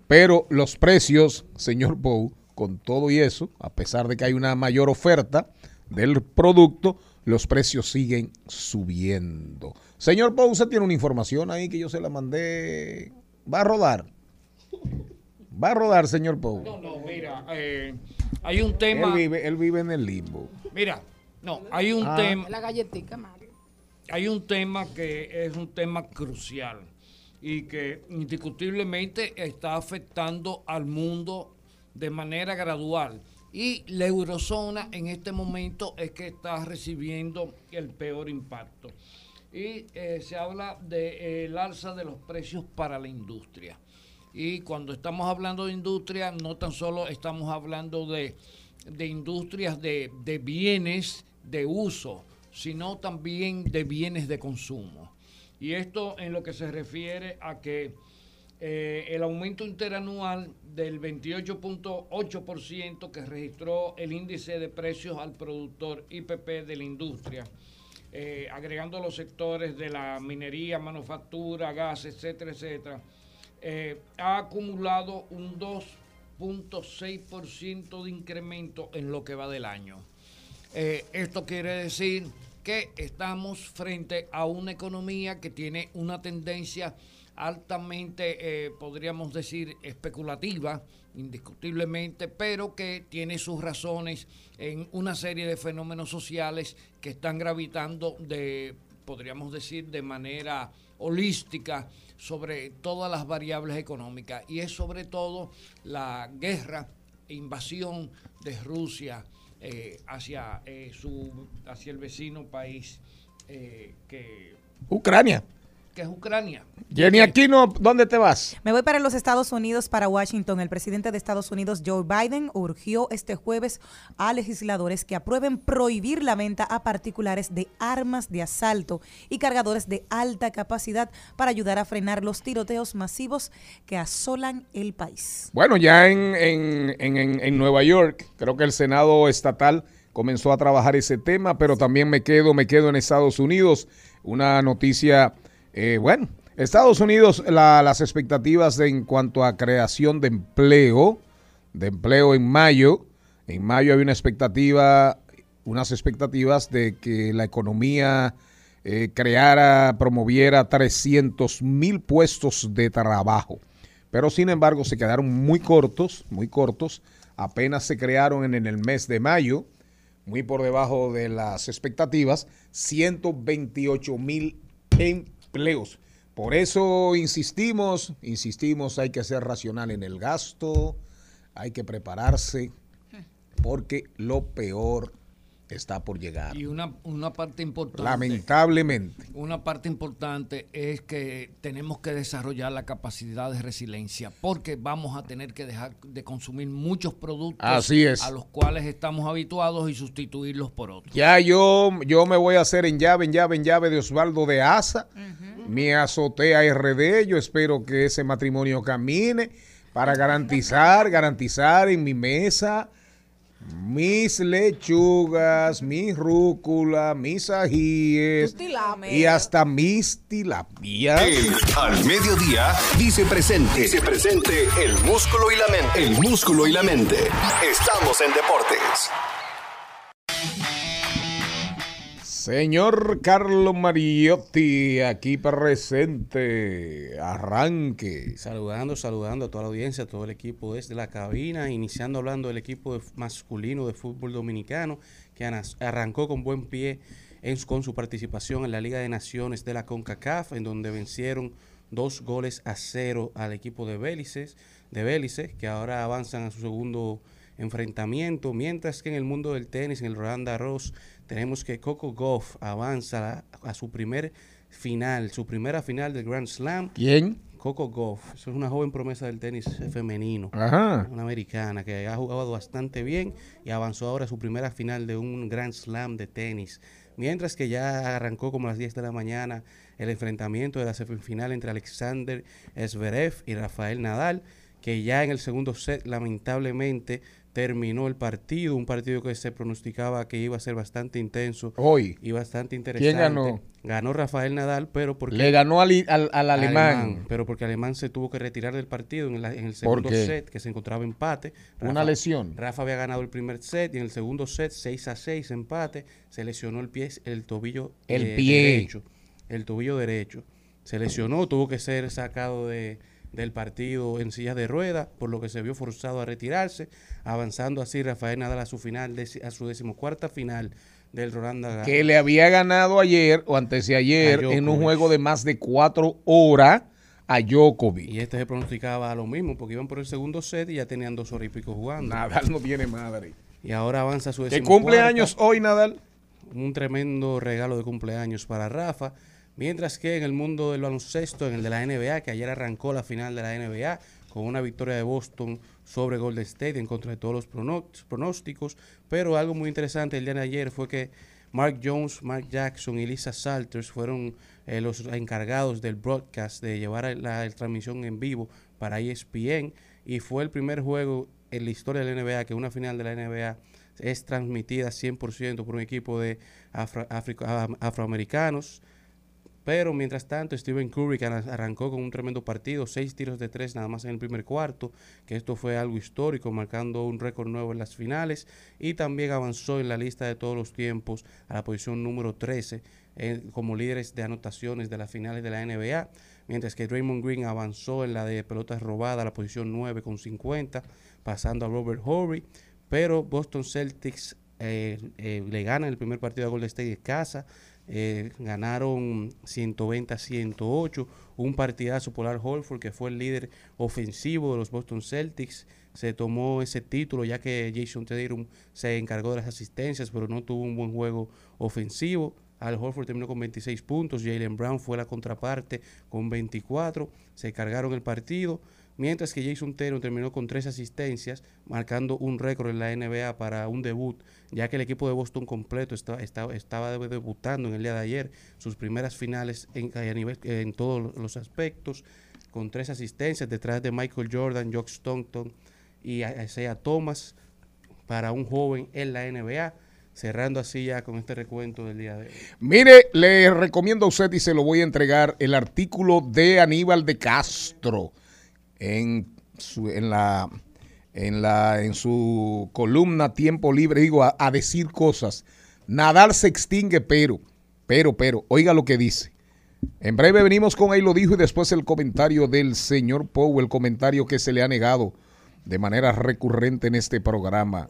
Pero los precios, señor Pou, con todo y eso, a pesar de que hay una mayor oferta del producto, los precios siguen subiendo. Señor Pou, usted tiene una información ahí que yo se la mandé. ¿Va a rodar? ¿Va a rodar, señor Pou? No, no, mira, eh, hay un tema. Él vive, él vive en el limbo. Mira, no, hay un Ah. tema. La galletica, Mario. hay un tema que es un tema crucial y que indiscutiblemente está afectando al mundo de manera gradual. Y la eurozona en este momento es que está recibiendo el peor impacto. Y eh, se habla del alza de los precios para la industria. Y cuando estamos hablando de industria, no tan solo estamos hablando de, de industrias de, de bienes de uso, sino también de bienes de consumo. Y esto en lo que se refiere a que eh, el aumento interanual del 28.8% que registró el índice de precios al productor IPP de la industria, eh, agregando los sectores de la minería, manufactura, gas, etcétera, etcétera, eh, ha acumulado un 2.6% de incremento en lo que va del año. Eh, esto quiere decir que estamos frente a una economía que tiene una tendencia altamente, eh, podríamos decir, especulativa, indiscutiblemente, pero que tiene sus razones en una serie de fenómenos sociales que están gravitando de, podríamos decir, de manera holística sobre todas las variables económicas y es sobre todo la guerra e invasión de Rusia eh, hacia, eh, su, hacia el vecino país eh, que, Ucrania. Que es Ucrania. Jenny Aquino, ¿dónde te vas? Me voy para los Estados Unidos, para Washington. El presidente de Estados Unidos, Joe Biden, urgió este jueves a legisladores que aprueben prohibir la venta a particulares de armas de asalto y cargadores de alta capacidad para ayudar a frenar los tiroteos masivos que asolan el país. Bueno, ya en, en, en- en- en Nueva York, creo que el Senado estatal comenzó a trabajar ese tema, pero también me quedo, me quedo en Estados Unidos. Una noticia, eh, bueno, Estados Unidos, la- las expectativas en cuanto a creación de empleo, de empleo en mayo, en mayo había una expectativa, unas expectativas de que la economía eh, creara, promoviera 300 mil puestos de trabajo. Pero sin embargo se quedaron muy cortos, muy cortos. Apenas se crearon en, en el mes de mayo, muy por debajo de las expectativas, 128 mil empleos. Por eso insistimos, insistimos, hay que ser racional en el gasto, hay que prepararse, porque lo peor está por llegar. Y una, una parte importante. Lamentablemente. Una parte importante es que tenemos que desarrollar la capacidad de resiliencia porque vamos a tener que dejar de consumir muchos productos Así es. a los cuales estamos habituados y sustituirlos por otros. Ya yo, yo me voy a hacer en llave, en llave, en llave de Osvaldo de Asa. Mi azotea RD. Yo espero que ese matrimonio camine para garantizar, garantizar en mi mesa mis lechugas, mis rúcula, mis ajíes y hasta mis tilapias. El al mediodía dice presente. Dice presente el músculo y la mente. El músculo y la mente. Estamos en deportes. Señor Carlos Mariotti, aquí presente. Arranque. Saludando, saludando a toda la audiencia, a todo el equipo desde la cabina, iniciando hablando del equipo masculino de fútbol dominicano, que arrancó con buen pie en con su participación en la Liga de Naciones de la CONCACAF, en donde vencieron dos goles a cero al equipo de Bélice, de Bélice, que ahora avanzan a su segundo enfrentamiento, mientras que en el mundo del tenis, en el Roland Garros, tenemos que Coco Goff avanza a, a su primer final, su primera final del Grand Slam. ¿Quién? Coco Goff, eso es una joven promesa del tenis femenino, Ajá. una americana que ha jugado bastante bien y avanzó ahora a su primera final de un Grand Slam de tenis. Mientras que ya arrancó como a las 10 de la mañana el enfrentamiento de la semifinal entre Alexander Zverev y Rafael Nadal, que ya en el segundo set lamentablemente terminó el partido, un partido que se pronosticaba que iba a ser bastante intenso Hoy. y bastante interesante. ganó? Ganó Rafael Nadal, pero porque Le ganó al, al, al alemán. pero porque Alemán se tuvo que retirar del partido en, la- en el ¿Por segundo set, que se encontraba empate. Una lesión. Rafa había ganado el primer set y en el segundo set, 6 a 6, empate. Se lesionó el pie, el tobillo El eh, pie. derecho. El tobillo derecho. Se lesionó, tuvo que ser sacado de, del partido en silla de ruedas, por lo que se vio forzado a retirarse, avanzando así Rafael Nadal a su final, a su decimocuarta final del Roland Garros. Que le había ganado ayer o antes de ayer en un juego de más de cuatro horas a Djokovic. Y este se pronosticaba lo mismo, porque iban por el segundo set y ya tenían dos horas y pico jugando. Nadal no tiene madre. Y ahora avanza su ¿Qué decimocuarta. cumpleaños hoy, Nadal? Un tremendo regalo de cumpleaños para Rafa. Mientras que en el mundo del baloncesto, en el de la NBA, que ayer arrancó la final de la NBA con una victoria de Boston sobre Golden State en contra de todos los pronósticos. Pero algo muy interesante el día de ayer fue que Mark Jones, Mark Jackson y Lisa Salters fueron eh, los encargados del broadcast de llevar la, transmisión en vivo para ESPN y fue el primer juego en la historia de la NBA que una final de la NBA es transmitida 100% por un equipo de afroamericanos. Pero mientras tanto, Stephen Curry arrancó con un tremendo partido, seis tiros de tres nada más en el primer cuarto, que esto fue algo histórico, marcando un récord nuevo en las finales, y también avanzó en la lista de todos los tiempos a la posición número 13 eh, como líderes de anotaciones de las finales de la NBA, mientras que Draymond Green avanzó en la de pelotas robadas a la posición 9 con 50, pasando a Robert Horry, pero Boston Celtics eh, eh, le ganan el primer partido a Golden State de casa, eh, ganaron 120 a 108, un partidazo por Al Horford que fue el líder ofensivo de los Boston Celtics, se tomó ese título ya que Jason Tatum se encargó de las asistencias, pero no tuvo un buen juego ofensivo. Al Horford terminó con 26 puntos, Jalen Brown fue la contraparte con 24, se cargaron el partido, mientras que Jason Tatum terminó con tres asistencias, marcando un récord en la NBA para un debut, ya que el equipo de Boston completo está- está- estaba debutando en el día de ayer, sus primeras finales en, a nivel, en todos los aspectos, con tres asistencias detrás de Michael Jordan, Jock Stockton y Isaiah Thomas para un joven en la NBA, cerrando así ya con este recuento del día de hoy. Mire, le recomiendo a usted y se lo voy a entregar el artículo de Aníbal de Castro en su, en la en la en su columna Tiempo Libre, digo, a, a decir cosas. Nadal se extingue, pero, pero, pero, oiga lo que dice. En breve venimos con ahí lo dijo y después el comentario del señor Poe, el comentario que se le ha negado de manera recurrente en este programa.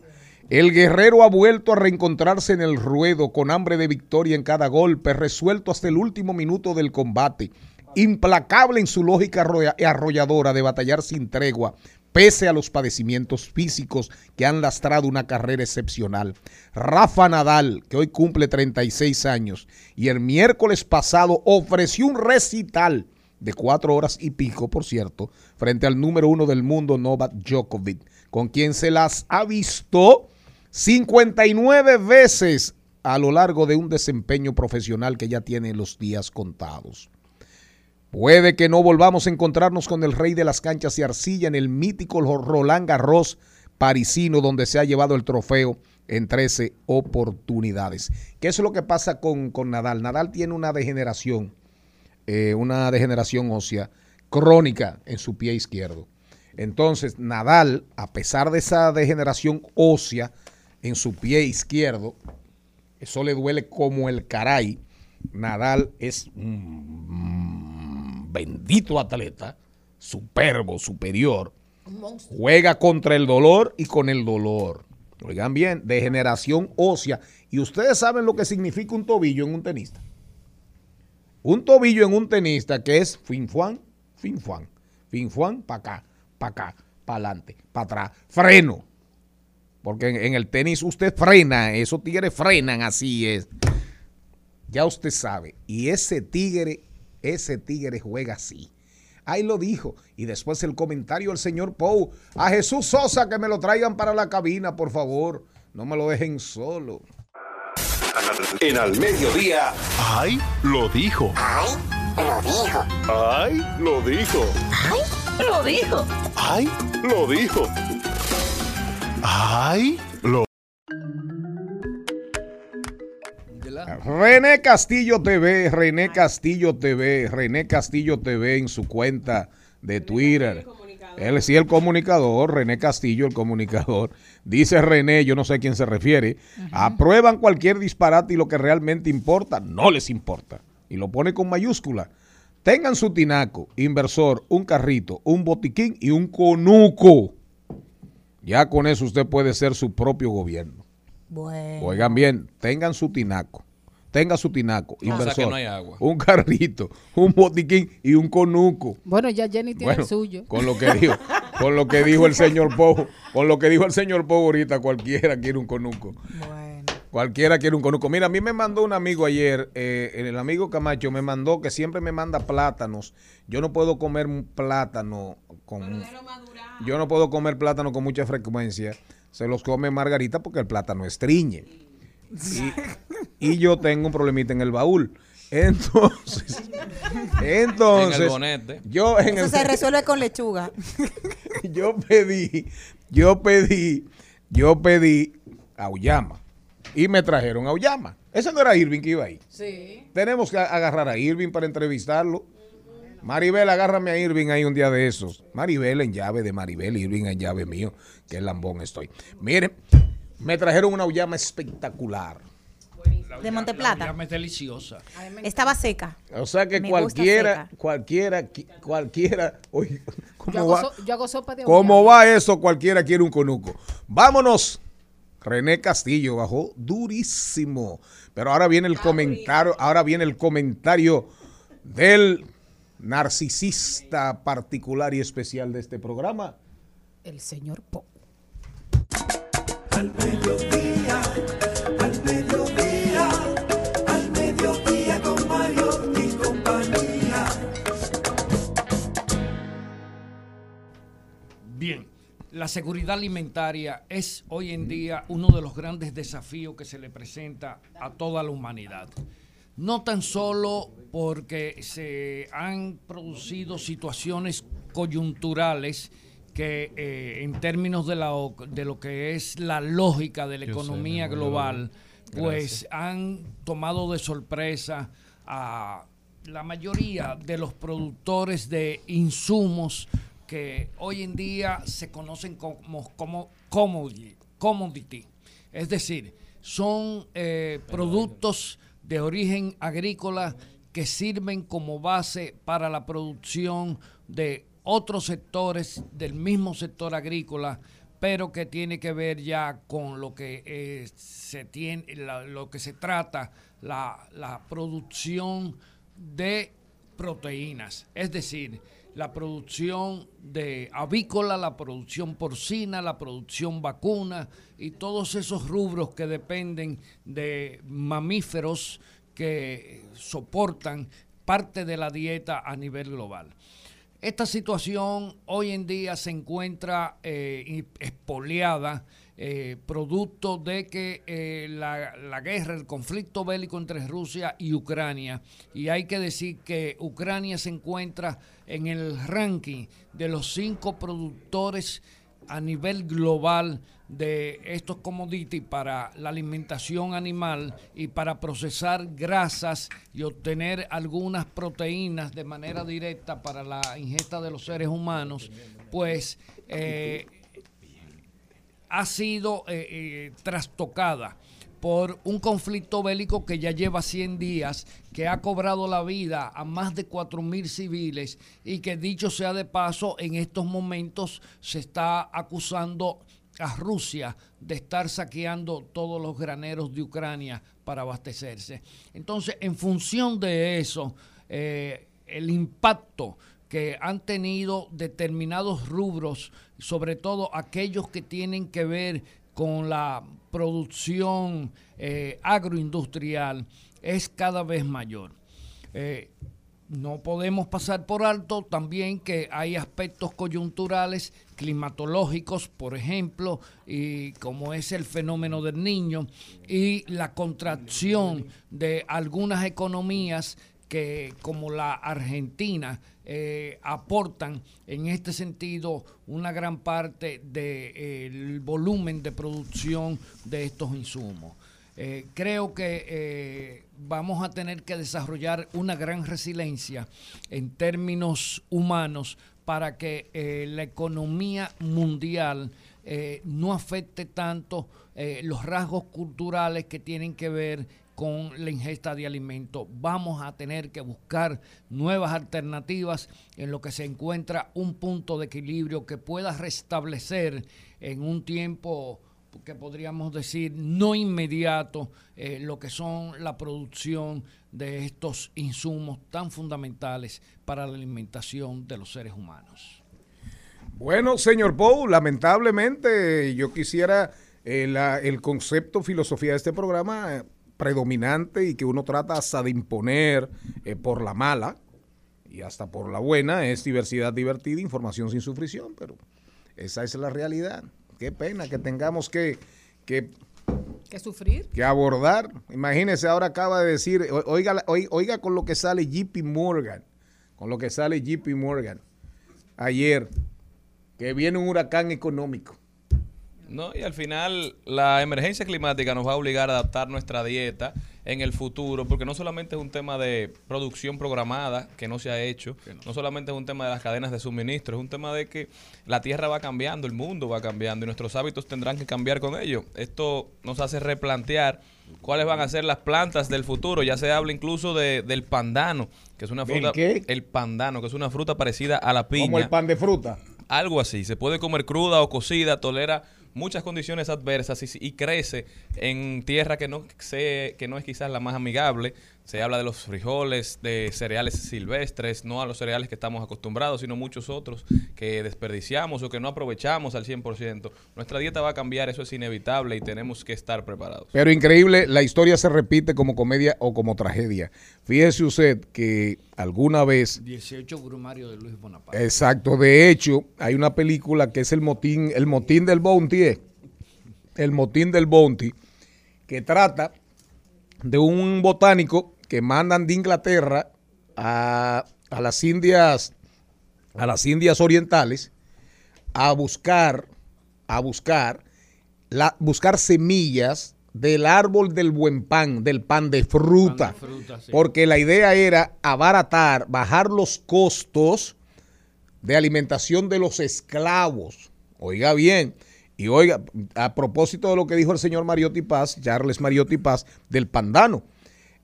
El guerrero ha vuelto a reencontrarse en el ruedo con hambre de victoria en cada golpe, resuelto hasta el último minuto del combate, implacable en su lógica arrolla- arrolladora de batallar sin tregua, pese a los padecimientos físicos que han lastrado una carrera excepcional. Rafa Nadal, que hoy cumple 36 años y el miércoles pasado ofreció un recital de cuatro horas y pico, por cierto, frente al número uno del mundo, Novak Djokovic, con quien se las ha visto 59 veces a lo largo de un desempeño profesional que ya tiene los días contados. Puede que no volvamos a encontrarnos con el rey de las canchas y arcilla en el mítico Roland Garros parisino donde se ha llevado el trofeo en 13 oportunidades. ¿Qué es lo que pasa con, con Nadal? Nadal tiene una degeneración, eh, una degeneración ósea crónica en su pie izquierdo. Entonces, Nadal, a pesar de esa degeneración ósea en su pie izquierdo, eso le duele como el caray. Nadal es un bendito atleta, superbo, superior. Juega contra el dolor y con el dolor. Oigan bien, degeneración ósea. ¿Y ustedes saben lo que significa un tobillo en un tenista? Un tobillo en un tenista que es fin fuan, fin fuan, fin fuan, para acá, para acá, para adelante, para atrás, freno. Porque en, en el tenis usted frena, esos tigres frenan, así es. Ya usted sabe. Y ese tigre, ese tigre juega así. Ahí lo dijo. Y después el comentario del señor Pou. A Jesús Sosa que me lo traigan para la cabina, por favor. No me lo dejen solo. En al mediodía. ¡Ay! Lo dijo. ¡Ay! Lo dijo. ¡Ay! Lo dijo. ¡Ay! Lo dijo. ¡Ay! Lo dijo. ¡Ay! Lo René Castillo TV, René Castillo TV, René Castillo TV en su cuenta de Twitter. Él sí, el comunicador, René Castillo, el comunicador. Dice René, yo no sé a quién se refiere. Aprueban cualquier disparate y lo que realmente importa, no les importa. Y lo pone con mayúscula. Tengan su tinaco, inversor, un carrito, un botiquín y un conuco. Ya con eso usted puede ser su propio gobierno. Bueno. Oigan bien, tengan su tinaco. Tenga su tinaco, O sea que inversor, no hay agua. un carrito, un botiquín y un conuco. Bueno, ya Jenny tiene Bueno, el suyo. con lo que dijo, con lo que dijo el señor Pogo, con lo que dijo el señor Pogo ahorita, cualquiera quiere un conuco. Cualquiera quiere un conuco. Mira, a mí me mandó un amigo ayer, eh, el amigo Camacho me mandó que siempre me manda plátanos. Yo no puedo comer un plátano con yo no puedo comer plátano con mucha frecuencia. Se los come Margarita porque el plátano estriñe. Y, y yo tengo un problemita en el baúl. Entonces, entonces En el bonete. yo en Eso el se resuelve con lechuga. yo pedí, yo pedí, yo pedí auyama y me trajeron auyama. Ese no era Irving que iba ahí. Sí. Tenemos que agarrar a Irving para entrevistarlo. Maribel, agárrame a Irving ahí un día de esos. Maribel en llave de Maribel, Irving en llave mío. Qué lambón estoy. Miren, me trajeron una auyama espectacular. De Monteplata. llama es deliciosa. Estaba seca. O sea que Me cualquiera, seca. cualquiera, qui- cualquiera, oye, Yo ¿cómo hago, va? so- yo hago sopa de ¿Cómo va eso? Cualquiera quiere un conuco. Vámonos. René Castillo bajó durísimo. Pero ahora viene el comentario, ahora viene el comentario del narcisista particular y especial de este programa. El señor Po. Al mediodía, al mediodía, al mediodía con Mario y compañía. Bien, la seguridad alimentaria es hoy en día uno de los grandes desafíos que se le presenta a toda la humanidad. No tan solo porque se han producido situaciones coyunturales que eh, en términos de, la, de lo que es la lógica de la Yo economía global, Gracias. pues han tomado de sorpresa a la mayoría de los productores de insumos que hoy en día se conocen como, como commodity, commodity. Es decir, son eh, productos de origen agrícola que sirven como base para la producción de otros sectores del mismo sector agrícola, pero que tiene que ver ya con lo que eh, se tiene, lo que se trata, la, la producción de proteínas, es decir, la producción de avícola, la producción porcina, la producción vacuna y todos esos rubros que dependen de mamíferos que soportan parte de la dieta a nivel global. Esta situación hoy en día se encuentra eh, eh, producto de que eh, la, la guerra, el conflicto bélico entre Rusia y Ucrania, y hay que decir que Ucrania se encuentra en el ranking de los cinco productores a nivel global de estos commodities para la alimentación animal y para procesar grasas y obtener algunas proteínas de manera directa para la ingesta de los seres humanos, pues eh, ha sido eh, eh, trastocada por un conflicto bélico que ya lleva 100 días, que ha cobrado la vida a más de 4.000 civiles y que dicho sea de paso, en estos momentos se está acusando a Rusia de estar saqueando todos los graneros de Ucrania para abastecerse. Entonces, en función de eso, eh, el impacto que han tenido determinados rubros, sobre todo aquellos que tienen que ver con la producción eh, agroindustrial, es cada vez mayor. Eh, no podemos pasar por alto también que hay aspectos coyunturales climatológicos, por ejemplo, y como es el fenómeno del niño y la contracción de algunas economías que como la Argentina eh, aportan en este sentido una gran parte del volumen de producción de estos insumos. Eh, creo que eh, vamos a tener que desarrollar una gran resiliencia en términos humanos para que eh, la economía mundial eh, no afecte tanto eh, los rasgos culturales que tienen que ver con la ingesta de alimentos. Vamos a tener que buscar nuevas alternativas en lo que se encuentra un punto de equilibrio que pueda restablecer en un tiempo que podríamos decir no inmediato eh, lo que son la producción de estos insumos tan fundamentales para la alimentación de los seres humanos. Bueno, señor Pou, lamentablemente yo quisiera eh, el concepto, filosofía de este programa eh, predominante y que uno trata hasta de imponer eh, por la mala y hasta por la buena es diversidad divertida, información sin sufrición, pero esa es la realidad. Qué pena que tengamos que, que ¿Qué sufrir? que abordar. Imagínese, ahora acaba de decir, oiga, oiga con lo que sale JP Morgan, con lo que sale JP Morgan ayer, que viene un huracán económico. No, y al final la emergencia climática nos va a obligar a adaptar nuestra dieta en el futuro, porque no solamente es un tema de producción programada que no se ha hecho, no solamente es un tema de las cadenas de suministro, es un tema de que la tierra va cambiando, el mundo va cambiando y nuestros hábitos tendrán que cambiar con ello. Esto nos hace replantear cuáles van a ser las plantas del futuro. Ya se habla incluso de, del pandano, que es una ¿Del fruta. qué? El pandano, que es una fruta parecida a la piña. Como el pan de fruta. Algo así. Se puede comer cruda o cocida, tolera muchas condiciones adversas y, y crece en tierra que no, se, que no es quizás la más amigable. Se habla de los frijoles, de cereales silvestres, no a los cereales que estamos acostumbrados, sino muchos otros que desperdiciamos o que no aprovechamos al 100%. Nuestra dieta va a cambiar, eso es inevitable y tenemos que estar preparados. Pero increíble, la historia se repite como comedia o como tragedia. Fíjese usted que alguna vez 18 Brumario de Luis Bonaparte. Exacto, de hecho, hay una película que es el motín, el motín del Bounty, ¿eh? el motín del Bounty, que trata de un botánico que mandan de Inglaterra a, a las Indias, a las Indias Orientales, a buscar, a buscar, la, buscar semillas del árbol del buen pan, del pan de fruta. Pan de fruta, sí. Porque la idea era abaratar, bajar los costos de alimentación de los esclavos. Oiga bien. Y oiga, a propósito de lo que dijo el señor Mariotti Paz, Charles Mariotti Paz, del pandano.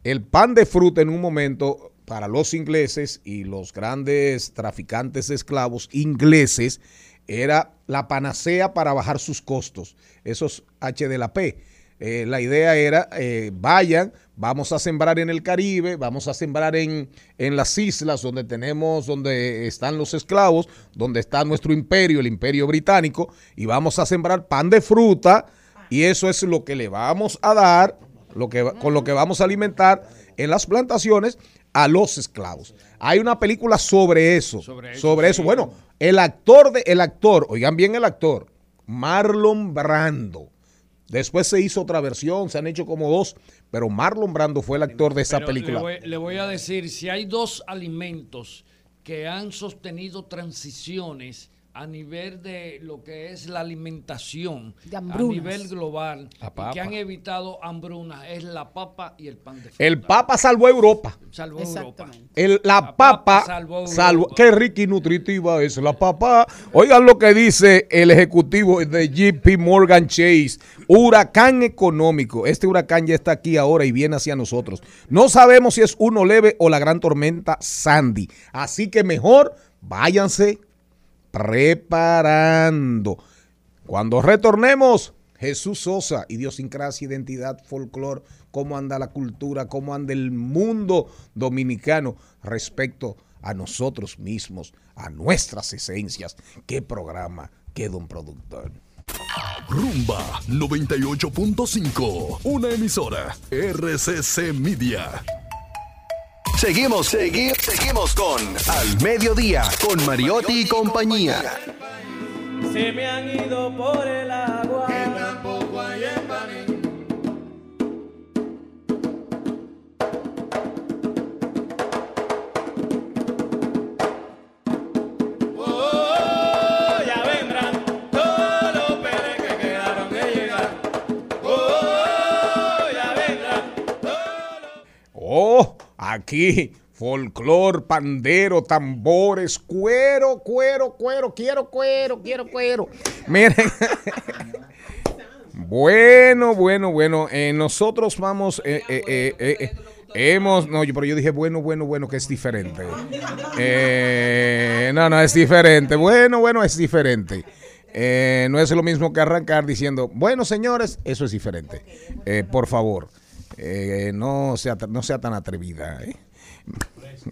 El pan de fruta en un momento para los ingleses y los grandes traficantes de esclavos ingleses era la panacea para bajar sus costos. Esos H de la P. Eh, la idea era, eh, vayan, vamos a sembrar en el Caribe, vamos a sembrar en, en las islas donde tenemos, donde están los esclavos, donde está nuestro imperio, el imperio británico, y vamos a sembrar pan de fruta, y eso es lo que le vamos a dar, lo que, con lo que vamos a alimentar en las plantaciones a los esclavos. Hay una película sobre eso, sobre Sobre eso. Bueno, el actor de, el actor, oigan bien el actor, Marlon Brando. Después se hizo otra versión, se han hecho como dos, pero Marlon Brando fue el actor de esa Pero película. Le voy, le voy a decir, si hay dos alimentos que han sostenido transiciones a nivel de lo que es la alimentación De a nivel global que han evitado hambrunas es la papa y el pan de fruta. El Papa salvó a Europa. Salvó Europa. El- la, La papa, papa salvó salvó. Europa. Qué rica y nutritiva es la papa. Oigan lo que dice el ejecutivo de JP Morgan Chase. Huracán económico. Este huracán ya está aquí ahora y viene hacia nosotros. No sabemos si es uno leve o la gran tormenta Sandy. Así que mejor váyanse preparando. Cuando retornemos, Jesús Sosa, idiosincrasia, identidad, folclore, cómo anda la cultura, cómo anda el mundo dominicano respecto a nosotros mismos, a nuestras esencias. Qué programa, qué don productor. Rumba 98.5, una emisora RCC Media. Seguimos, seguimos, seguimos con Al Mediodía, con Mariotti y compañía. Se me han ido por el Aquí, folclor, pandero, tambores, cuero, cuero, cuero, quiero cuero, quiero cuero. Miren. Bueno, bueno, bueno. eh, nosotros vamos. eh, eh, eh, hemos. No, yo, pero yo dije bueno, bueno, bueno, que es diferente. No, no, es diferente. Bueno, bueno, es diferente. Eh, no es lo mismo que arrancar diciendo, bueno, señores, eso es diferente. Eh, por favor, eh, no, sea, no sea tan atrevida. ¿eh?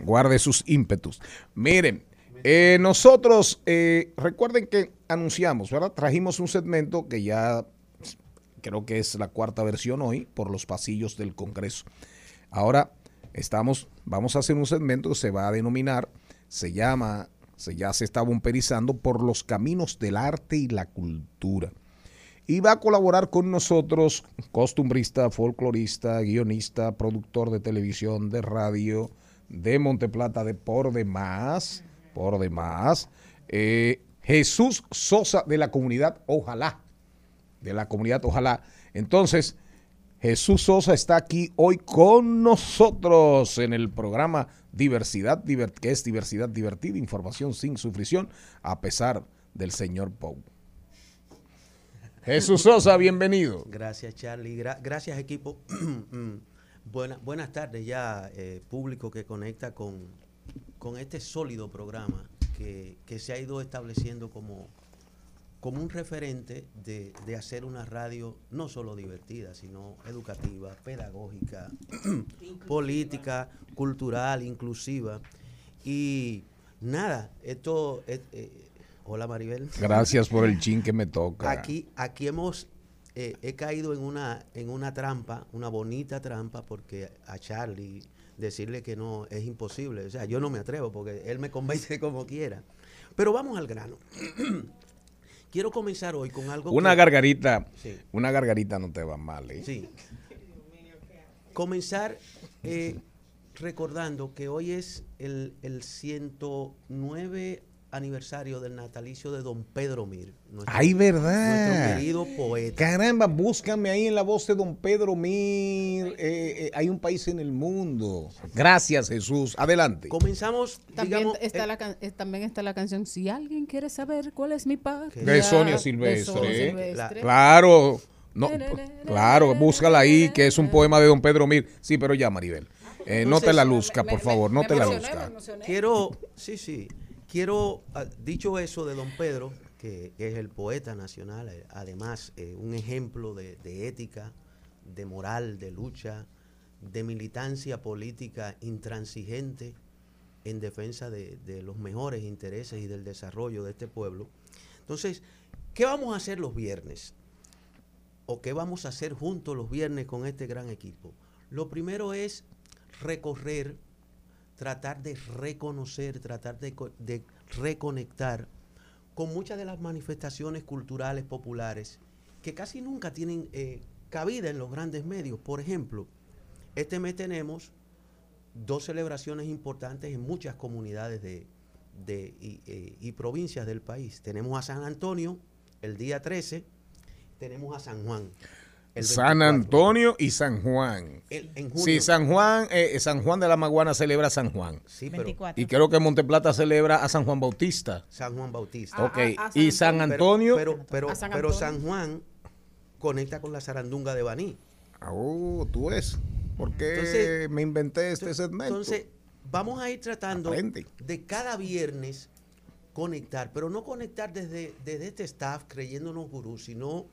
Guarde sus ímpetus. Miren, eh, nosotros, eh, recuerden que anunciamos, ¿verdad? Trajimos un segmento que ya creo que es la cuarta versión hoy por los pasillos del Congreso. Ahora estamos, vamos a hacer un segmento que se va a denominar, se llama, se ya se está bomperizando por los caminos del arte y la cultura. Y va a colaborar con nosotros, costumbrista, folclorista, guionista, productor de televisión, de radio, de Monteplata, de por demás, por demás, eh, Jesús Sosa de la comunidad Ojalá de la comunidad, ojalá. Entonces, Jesús Sosa está aquí hoy con nosotros en el programa Diversidad, que es diversidad divertida, información sin sufrición, a pesar del señor Pou. Jesús Sosa, bienvenido. Gracias, Charlie. Gra- gracias, equipo. Mm, Buena- buenas tardes ya, eh, público que conecta con, con este sólido programa que, que se ha ido estableciendo como, como un referente de, de hacer una radio no solo divertida, sino educativa, pedagógica, política, cultural, inclusiva. Y nada, esto... es- eh, hola Maribel. Gracias por el chin que me toca. Aquí, aquí hemos eh, he caído en una, en una trampa, una bonita trampa, porque a Charlie decirle que no es imposible. O sea, yo no me atrevo porque él me convence como quiera. Pero vamos al grano. Quiero comenzar hoy con algo Una que- gargarita, Sí. una gargarita no te va mal, ¿eh? Sí. Comenzar eh, recordando que hoy es el, el 109 aniversario del natalicio de don Pedro Mir. nuestro- Ay, verdad. Nuestro querido poeta. Caramba, búscame ahí en la voz de don Pedro Mir. eh, eh, hay un país en el mundo. Gracias, Jesús. Adelante. Comenzamos, También digamos, está, eh, la, can- eh, también está la canción Si alguien quiere saber cuál es mi patria. De Sonia de Silvestre. Sonia ¿eh? Silvestre. Claro. No, claro, búscala ahí, que es un poema de don Pedro Mir. Sí, pero ya, Maribel. eh, no te la luzca, por favor, no te la luzca. Quiero, sí, sí, quiero, ah, dicho eso de don Pedro, que, es el poeta nacional, eh, además eh, un ejemplo de, ética, de moral, de lucha, de militancia política intransigente en defensa de, de los mejores intereses y del desarrollo de este pueblo. Entonces, ¿qué vamos a hacer los viernes? ¿O qué vamos a hacer juntos los viernes con este gran equipo? Lo primero es recorrer, tratar de reconocer, tratar de, co- de reconectar con muchas de las manifestaciones culturales populares que casi nunca tienen eh, cabida en los grandes medios. Por ejemplo, este mes tenemos dos celebraciones importantes en muchas comunidades de, eh, y provincias del país. Tenemos a San Antonio el día 13, tenemos a San Juan. El San 24. Antonio y San Juan. El- en junio. Sí, San Juan, eh, San Juan de la Maguana celebra a San Juan. Sí, pero- 24. Y creo que Monteplata celebra a San Juan Bautista. San Juan Bautista. Ok, y San Antonio. Pero, San pero Antonio. San Juan conecta con la zarandunga de Baní. Oh, tú ves. ¿Por qué Entonces- me inventé este segmento? Entonces, vamos a ir tratando Aprende. de cada viernes conectar, pero no conectar desde, desde este staff creyéndonos gurús, sino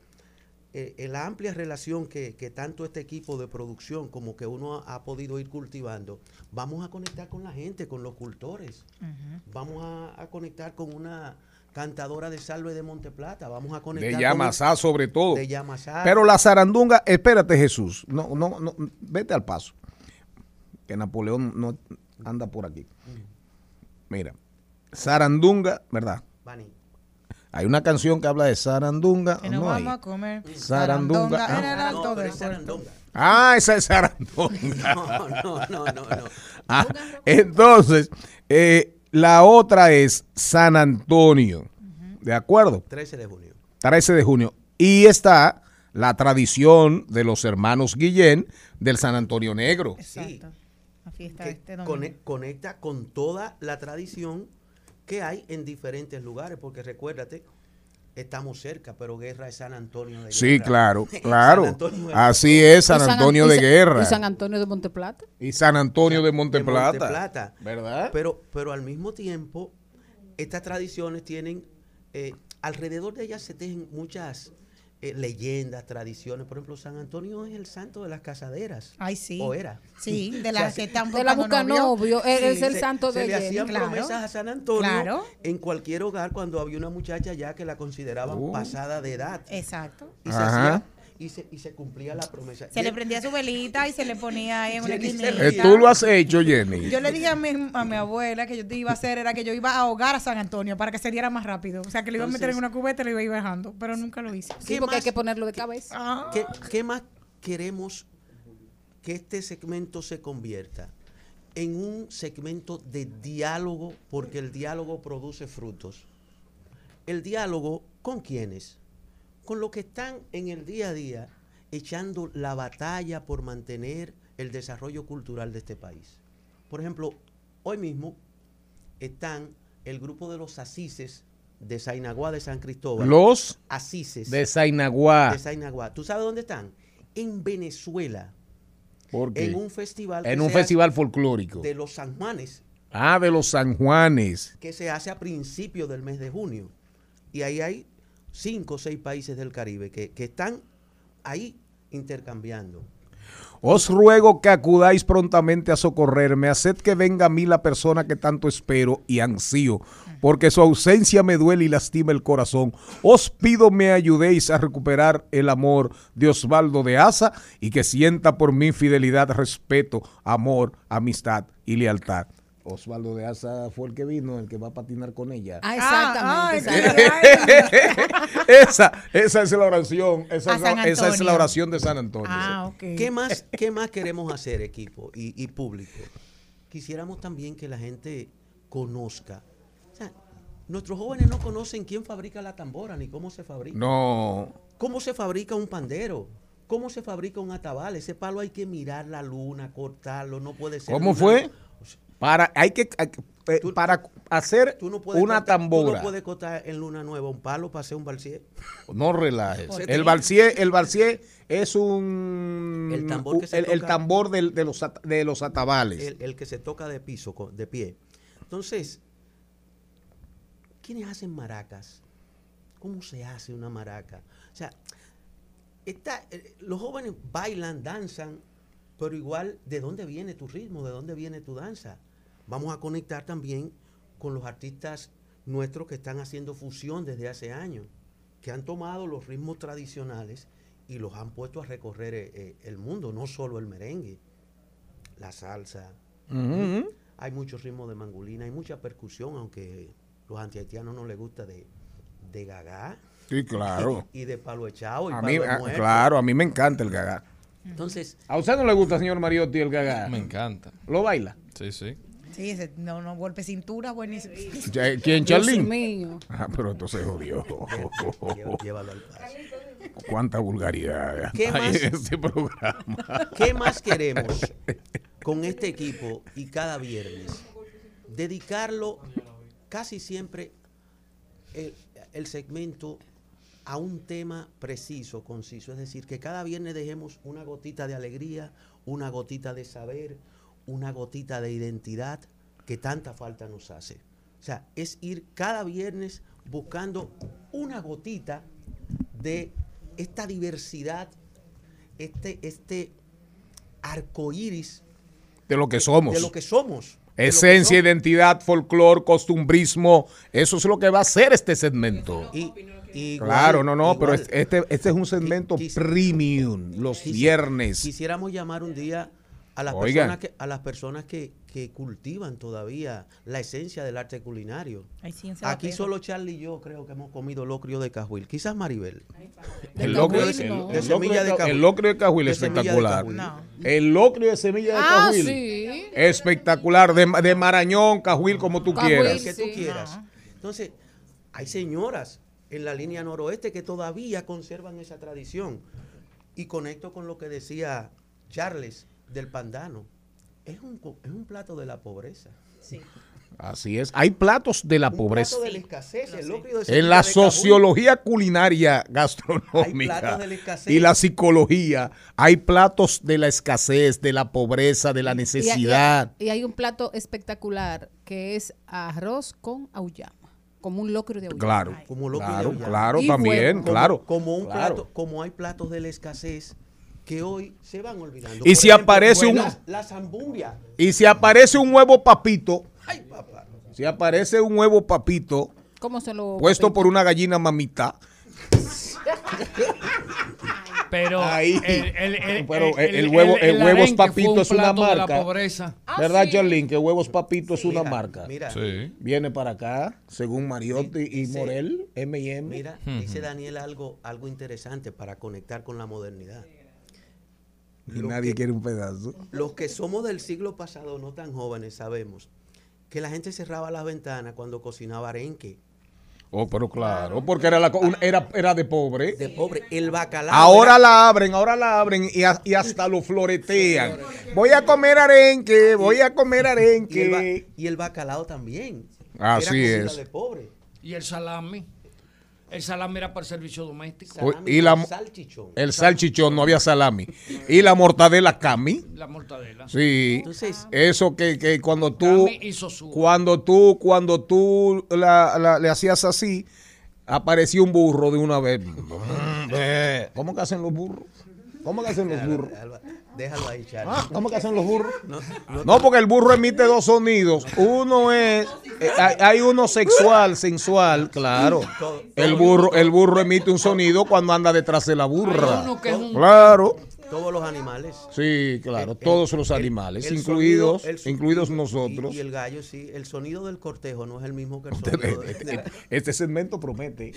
eh, la amplia relación que, que tanto este equipo de producción como que uno ha, ha podido ir cultivando, vamos a conectar con la gente, con los cultores. Vamos a, a conectar con una cantadora de salve de Monteplata, vamos a conectar de con Yamasá sobre todo. de Yamasá. Pero la zarandunga, espérate Jesús, no, no, no, vete al paso. Que Napoleón no anda por aquí. Mira, zarandunga, ¿verdad? Baní. Hay una canción que habla de zarandunga. Que nos no hay. vamos a comer Zarandunga. zarandonga en el Ah. alto No, del zarandonga. Ah, esa es zarandunga. No, no, no, no, no. Ah, entonces, eh, la otra es San Antonio. ¿De acuerdo? 13 de junio. 13 de junio. Y está la tradición de los hermanos Guillén del San Antonio Negro. Sí. La fiesta que este domingo. cone- conecta con toda la tradición que hay en diferentes lugares, porque recuérdate, estamos cerca, pero Guerra es San Antonio de Sí, Guerra. claro, San claro. De- Así es, San Antonio de Guerra. Y San Antonio de Monteplata. Y San Antonio de de Monteplata. Monteplata. ¿Verdad? Pero, pero al mismo tiempo, estas tradiciones tienen, eh, alrededor de ellas se tejen muchas eh, leyendas, tradiciones. Por ejemplo, San Antonio es el santo de las casaderas. Ay, sí. O era. Sí, de las que están De la buscando Buscanovio, él es el se- santo se de le Jenny. hacían Claro. promesas a San Antonio Claro. en cualquier hogar cuando había una muchacha ya que la consideraban Uh. pasada de edad. Exacto. Y se, hacía, y, se, y se cumplía la promesa. Se le prendía su velita y se le ponía ahí en una. Eh, Tú lo has hecho, Jenny. Yo le dije a mi, a mi abuela que yo te iba a hacer era que yo iba a ahogar a San Antonio para que se diera más rápido. O sea, que le iba a meter en una cubeta y le iba a ir bajando, pero nunca lo hice. Sí, porque hay que ponerlo de cabeza. Ah. ¿Qué, qué más queremos que este segmento se convierta? En un segmento de diálogo, porque el diálogo produce frutos. El diálogo con quiénes? Con los que están en el día a día echando la batalla por mantener el desarrollo cultural de este país. Por ejemplo, hoy mismo están el grupo de los asises de Sainaguá de San Cristóbal. Los asises de Sainaguá. de Sainaguá. ¿Tú sabes dónde están? En Venezuela, ¿Por qué? en un festival. En un festival folclórico. De los San Juanes, Ah, de los San Juanes. que se hace a principios del mes de junio. Y ahí hay cinco o seis países del Caribe que, que están ahí intercambiando. Os ruego que acudáis prontamente a socorrerme, haced que venga a mí la persona que tanto espero y ansío, porque su ausencia me duele y lastima el corazón. Os pido me ayudéis a recuperar el amor de Osvaldo de Asa y que sienta por mí fidelidad, respeto, amor, amistad y lealtad. Osvaldo de Asa fue el que vino, el que va a patinar con ella. Ah, exactamente. Ah, exactamente. esa, esa es la oración, esa, esa es la oración de San Antonio. Ah. ¿Qué más, ¿Qué más queremos hacer, equipo y, y público? Quisiéramos también que la gente conozca. O sea, nuestros jóvenes no conocen quién fabrica la tambora ni cómo se fabrica. No, ¿Cómo se fabrica un pandero? ¿Cómo se fabrica un atabal? Ese palo hay que mirar la luna, cortarlo, no puede ser. ¿Cómo luna- fue? Para, hay que, hay que- eh, para hacer Tú no puedes una cortar- Tú tambora. no puedes cortar en luna nueva un palo para hacer un balsier. No relajes. ¿Por El balsier, el balsier es un El tambor que se el, el toca- tambor del- de los de los atabales. El, el que se toca de piso, de pie. Entonces, ¿quiénes hacen maracas? ¿Cómo se hace una maraca? O sea, está, eh, los jóvenes bailan, danzan, pero igual, ¿de dónde viene tu ritmo? ¿De dónde viene tu danza? Vamos a conectar también con los artistas nuestros que están haciendo fusión desde hace años, que han tomado los ritmos tradicionales y los han puesto a recorrer eh, eh, el mundo, no solo el merengue, la salsa. Ujú. Hay muchos ritmos de mangulina, hay mucha percusión, aunque los antihaitianos no les gusta de, de gagá. Sí, claro. Y de palo echado y A palo mí, ah, claro, a mí me encanta el gagá. Entonces, ¿A usted no le gusta, señor Mariotti, el gagá? Me encanta. ¿Lo baila? Sí, sí. Sí, ese, no, no, golpe cintura, buenísimo. ¿Quién, mío. Ah, pero entonces jodió. llévalo al paso. Cuánta vulgaridad ¿Qué hay más? en este programa. ¿Qué más queremos con este equipo y cada viernes? Dedicarlo casi siempre el, el segmento a un tema preciso, conciso. Es decir, que cada viernes dejemos una gotita de alegría, una gotita de saber, una gotita de identidad que tanta falta nos hace. O sea, es ir cada viernes buscando una gotita de esta diversidad, este, este arco iris De lo que somos. de lo que somos. que Esencia, somos. identidad, folclor, costumbrismo. Eso es lo que va a ser este segmento. Y, igual- claro, no, no, pero este, este es un segmento quis- premium, los quisi- viernes. Quisiéramos llamar un día a las Oiga. personas, que, a las personas que, que cultivan todavía la esencia del arte culinario. Ay, sí. Aquí solo Charlie y yo creo que hemos comido locrio de cajuil. Quizás Maribel. El locrio, de, el- semilla de de- cajuil. el locrio de Cajuil es espectacular. cajuil. No. El locrio de semilla de Ah, Cajuil. sí. Espectacular. De, de Marañón, Cajuil, como tú Cajuil, quieras. el que tú Sí. quieras. Entonces, hay señoras en la línea noroeste que todavía conservan esa tradición. Y conecto con lo que decía Charles del Pandano. es un, es un plato de la pobreza. Sí. Así es. Hay platos de la Un pobreza. plato de la escasez, el locrio de En la Kabul. sociología culinaria Hay gastronómica platos de la escasez. y la psicología, hay platos de la escasez, de la pobreza, de la y- necesidad. Y, hay un plato espectacular que es arroz con auyama, como un locrio de auyama. Claro, Como locrio de claro, auyama. claro, Y también, huevo. Como- claro. Como un claro. plato, como hay platos de la escasez que hoy se van olvidando. Y si aparece un- La, la zambumbia. Y si aparece un huevo papito, si aparece un huevo papito ¿Cómo se lo puesto por una gallina mamita, Pero Ahí. el, el- el- Pero el- el huevo- el huevos papito un es una plato de la marca. pobreza. ¿verdad, Charlene? Que huevos papito es una Mira, marca. Mira, Sí. Viene para acá, según Mariotti y Morel, M&M. mira, dice Daniel algo, algo interesante para conectar con la modernidad. Y nadie que- quiere un pedazo. Los que somos del siglo pasado, no tan jóvenes, sabemos que la gente cerraba las ventanas cuando cocinaba arenque. Oh, pero claro, porque era, la, era, era de pobre. De pobre. El bacalao. Ahora era- la abren, ahora la abren y, a- y hasta lo floretean. Voy a comer arenque, voy a comer y, el ba- arenque. y el bacalao también. Así Era es. de pobre. Y el salami. El salami era para el servicio doméstico. Salami y la con mo- salchichón. El salchichón, no había salami. Y la mortadela cami. La mortadela. Sí. Entonces, Eso que, que cuando tú, Cami y sosúa. cuando tú, cuando tú la, la- le hacías así, aparecía un burro de una vez. ¿Cómo que hacen los burros? ¿Cómo que hacen los burros? Déjalo ahí, Charlie. Ah, ¿Cómo que hacen los burros? No, porque el burro emite dos sonidos. Uno es, hay, hay uno sexual, sensual, claro. El burro, el burro emite un sonido cuando anda detrás de la burra. Que Claro. todos los animales. Sí, claro, El- todos los animales, el incluidos, sonido- el- incluidos nosotros. Y, el gallo, sí. El sonido del cortejo no es el mismo que el Este, sonido de- este- de- este segmento promete.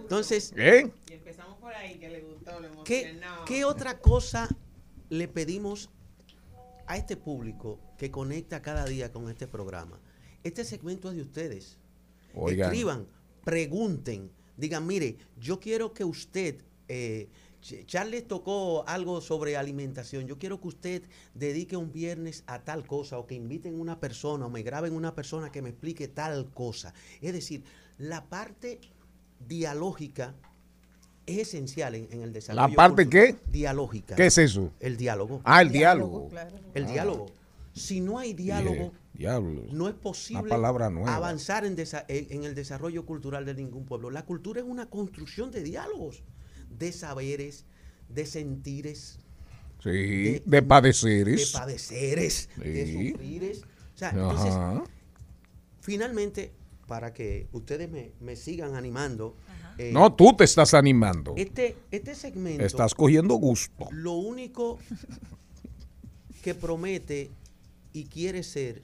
Entonces, ¿Eh? ¿qué, qué otra cosa le pedimos a este público que conecta cada día con este programa? Este segmento es de ustedes. Oigan. Escriban, pregunten, digan, mire, yo quiero que usted, eh, Ch- Charles tocó algo sobre alimentación, yo quiero que usted dedique un viernes a tal cosa o que inviten una persona o me graben una persona que me explique tal cosa. Es decir, la parte dialógica es esencial en, en el desarrollo. ¿La parte cultural. qué? Dialógica. ¿Qué es eso? El diálogo. Ah, el diálogo. El Ah. diálogo. Si no hay diálogo, diablo. no es posible Una palabra nueva. avanzar en, desa- en- el desarrollo cultural de ningún pueblo. La cultura es una construcción de diálogos, de saberes, de sentires, Sí, de- de padeceres. de padeceres, de sufrires. O sea, entonces, finalmente, para que ustedes me, me sigan animando, eh, No, tú te estás animando. este, este segmento, Estás cogiendo gusto. lo único que promete y quiere ser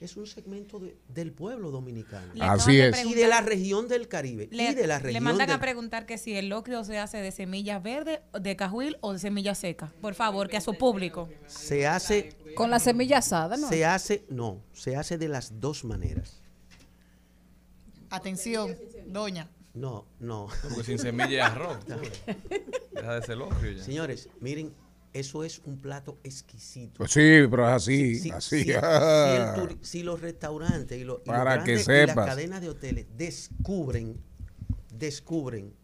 es un segmento de- del pueblo dominicano. Le Así es. Y de la región del Caribe. Le, y de la le región mandan a preguntar que si el locrio se hace de semillas verdes, de cajuil o de semillas secas. Por favor, que a su público. se hace Con la semilla asada, ¿no? se hace no se hace de las dos maneras Atención, doña. no no Porque sin semilla y arroz. Deja de ser locrio ya. señores miren eso es un plato exquisito. Pues sí, pero es así, Si- así. si- si el turi- si los restaurantes y, los- y los que y las cadenas de hoteles descubren descubren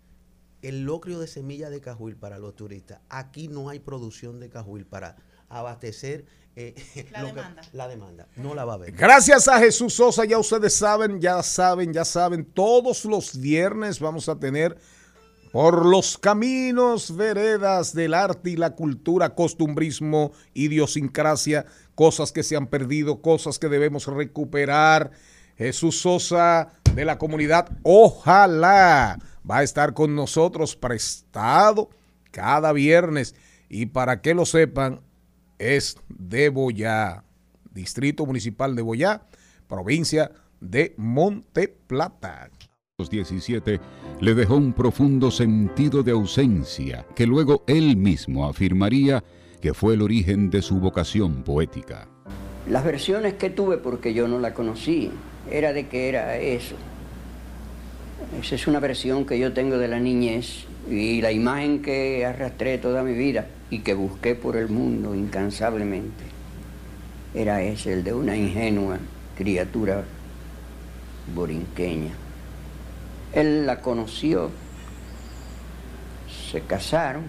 el locrio de semilla de cajuil para los turistas aquí no hay producción de cajuil para abastecer eh, La que- demanda. la demanda. No la va a haber. Gracias a Jesús Sosa, ya ustedes saben, ya saben, ya saben, todos los viernes vamos a tener por los caminos, veredas del arte y la cultura, costumbrismo, idiosincrasia, cosas que se han perdido, cosas que debemos recuperar. Jesús Sosa de la comunidad, ojalá va a estar con nosotros prestado cada viernes. Y para que lo sepan, es de Boyá, Distrito Municipal de Boyá, provincia de Monteplata. 17 le dejó un profundo sentido de ausencia que luego él mismo afirmaría que fue el origen de su vocación poética. Las versiones que tuve, porque yo no la conocí, era de que era eso. Esa es una versión que yo tengo de la niñez y la imagen que arrastré toda mi vida y que busqué por el mundo incansablemente. era ese, el de una ingenua criatura borinqueña. Él la conoció, se casaron,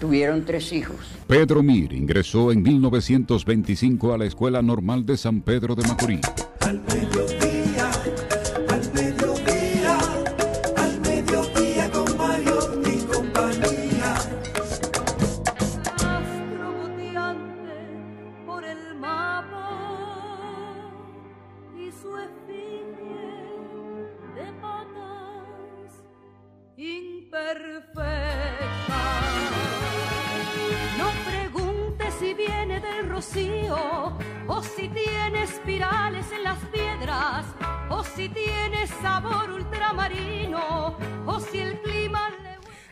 tuvieron tres hijos. Pedro Mir ingresó en 1925 a la Escuela Normal de San Pedro de Macorís. Al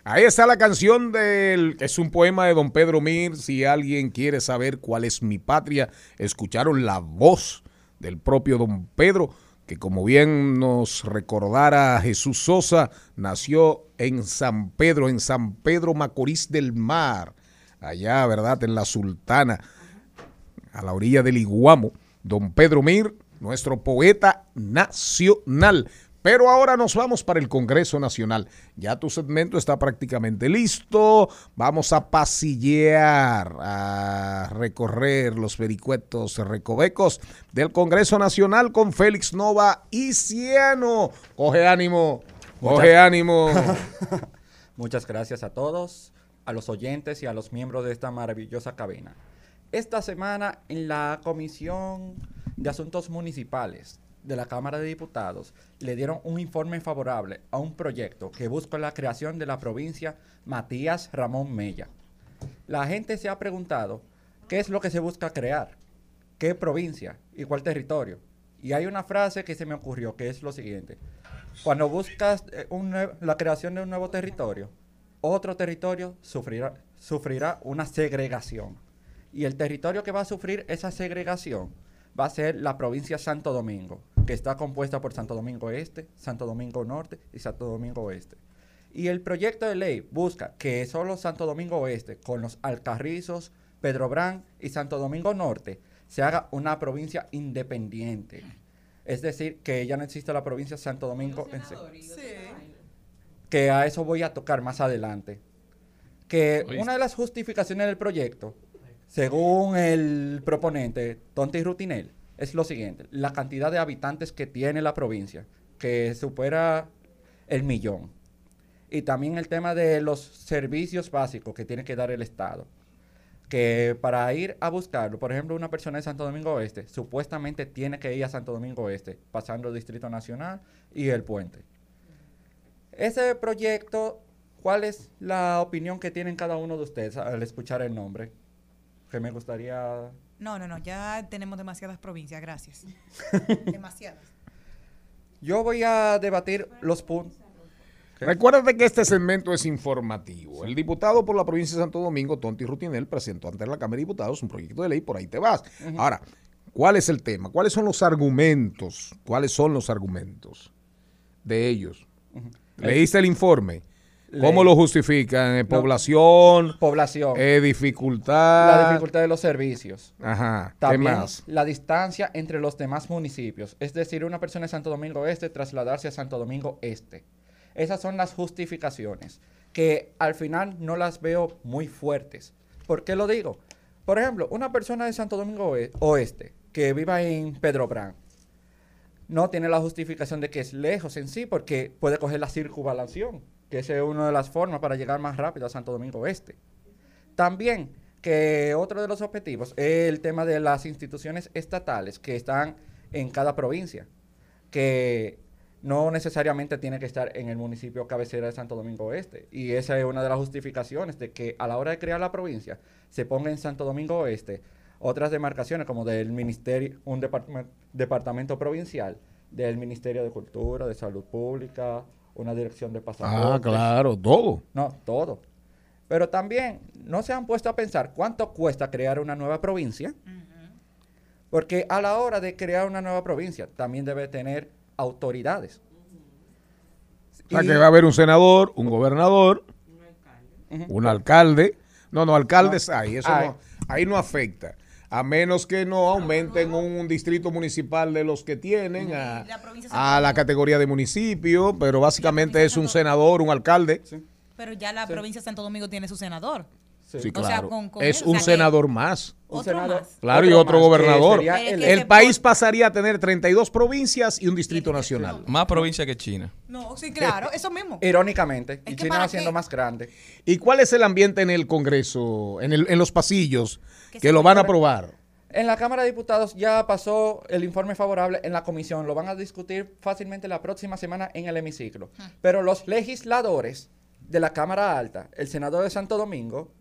Ahí está la canción del. Es un poema de don Pedro Mir. Si alguien quiere saber cuál es mi patria, escucharon la voz del propio don Pedro, que como bien nos recordara Jesús Sosa, nació en San Pedro, en San Pedro Macorís del Mar, allá, ¿verdad? En la Sultana, a la orilla del Iguamo. Don Pedro Mir, nuestro poeta nacional. Pero ahora nos vamos para el Congreso Nacional. Ya tu segmento está prácticamente listo. Vamos a pasillear, a recorrer los vericuetos recovecos del Congreso Nacional con Félix Nova y Ciano. Coge ánimo, coge Muchas- ánimo. Muchas gracias a todos, a los oyentes y a los miembros de esta maravillosa cabina. Esta semana en la Comisión de Asuntos Municipales de la Cámara de Diputados le dieron un informe favorable a un proyecto que busca la creación de la provincia Matías Ramón Mella. La gente se ha preguntado qué es lo que se busca crear, qué provincia y cuál territorio. Y hay una frase que se me ocurrió que es lo siguiente. Cuando buscas eh, la creación de un nuevo territorio, otro territorio sufrirá, sufrirá una segregación. Y el territorio que va a sufrir esa segregación va a ser la provincia Santo Domingo, que está compuesta por Santo Domingo Este, Santo Domingo Norte y Santo Domingo Oeste. Y el proyecto de ley busca que solo Santo Domingo Oeste, con los Alcarrizos, Pedro Brán y Santo Domingo Norte, se haga una provincia independiente. Es decir, que ya no existe la provincia Santo Domingo en sí. Que a eso voy a tocar más adelante. Que Oíste. una de las justificaciones del proyecto, según el proponente, Tonti Rutinel, es lo siguiente. La cantidad de habitantes que tiene la provincia, que supera el millón. Y también el tema de los servicios básicos que tiene que dar el Estado. Que para ir a buscarlo, por ejemplo, una persona de Santo Domingo Oeste, supuestamente tiene que ir a Santo Domingo Oeste, pasando el Distrito Nacional y el puente. Ese proyecto, ¿cuál es la opinión que tienen cada uno de ustedes al escuchar el nombre? Que me gustaría... No, no, no, ya tenemos demasiadas provincias, gracias. demasiadas. Yo voy a debatir los puntos. Recuérdate que este segmento es informativo. El diputado por la provincia de Santo Domingo, Tonti Rutinel, presentó ante la Cámara de Diputados un proyecto de ley, por ahí te vas. Ahora, ¿cuál es el tema? ¿Cuáles son los argumentos? ¿Cuáles son los argumentos de ellos? ¿Leíste el informe? ¿Cómo lo justifican? Eh, No. Población, Población. eh, dificultad. La dificultad de los servicios. Ajá. ¿Qué También más? la distancia entre los demás municipios. Es decir, una persona de Santo Domingo Este trasladarse a Santo Domingo Este. Esas son las justificaciones que al final no las veo muy fuertes. ¿Por qué lo digo? Por ejemplo, una persona de Santo Domingo Oe- Oeste que viva en Pedro Brán no tiene la justificación de que es lejos en sí porque puede coger la circunvalación, que esa es una de las formas para llegar más rápido a Santo Domingo Oeste. También que otro de los objetivos es el tema de las instituciones estatales que están en cada provincia, que no necesariamente tiene que estar en el municipio cabecera de Santo Domingo Oeste. Y esa es una de las justificaciones de que a la hora de crear la provincia se ponga en Santo Domingo Oeste otras demarcaciones como del ministerio, un departamento provincial, del Ministerio de Cultura, de Salud Pública, una dirección de pasaportes. Ah, claro, todo. No, todo. Pero también no se han puesto a pensar cuánto cuesta crear una nueva provincia. Porque a la hora de crear una nueva provincia también debe tener autoridades. O sea, Y- que va a haber un senador, un gobernador, un alcalde. No, no, alcaldes No. hay, eso Hay. no, ahí no afecta. A menos que no aumenten un distrito municipal de los que tienen a, a la categoría de municipio, pero básicamente es un senador, un alcalde. Pero ya la provincia de Santo Domingo tiene su senador. Sí, O sea, claro. con- con es él, o un sea senador más. Un senador- más. Claro, y otro más, gobernador. El, país pasaría a tener 32 provincias y un distrito nacional. Más provincia que China. No, sí, claro, eso mismo. Irónicamente, y que China haciendo qué- más grande. ¿Y cuál es el ambiente en el Congreso, en, el- en los pasillos, que lo van a aprobar? En la Cámara de Diputados ya pasó el informe favorable en la comisión. Lo van a discutir fácilmente la próxima semana en el hemiciclo. Pero los legisladores de la Cámara Alta, el senador de Santo Domingo,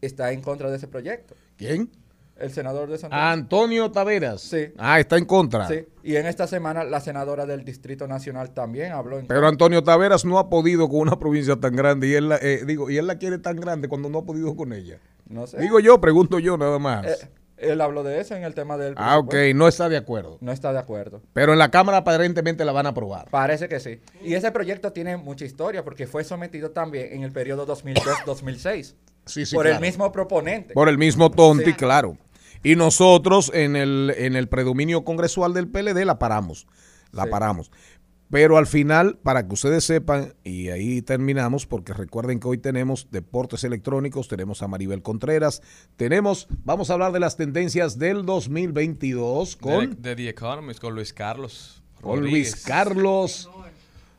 está en contra de ese proyecto. ¿Quién? El senador de Santo Domingo. Antonio Taveras. Sí. Ah, está en contra. Sí, y en esta semana la senadora del Distrito Nacional también habló en Pero Antonio Taveras no ha podido con una provincia tan grande y él la, eh, digo, y él la quiere tan grande cuando no ha podido con ella. No sé. Digo yo, pregunto yo nada más. Eh, él habló de eso en el tema del ah, ok, no está de acuerdo. No está de acuerdo. Pero en la Cámara aparentemente la van a aprobar. Parece que sí. Y ese proyecto tiene mucha historia porque fue sometido también en el periodo 2002-2006 Sí, sí, por claro. el mismo proponente. Por el mismo Tonti, Sí. claro. Y nosotros en el, en el predominio congresual del PLD la paramos. La Sí. paramos. Pero al final, para que ustedes sepan, y ahí terminamos, porque recuerden que hoy tenemos deportes electrónicos, tenemos a Maribel Contreras, tenemos, vamos a hablar de las tendencias del 2022 con, De, de The Economist con Luis Carlos. con Luis. Carlos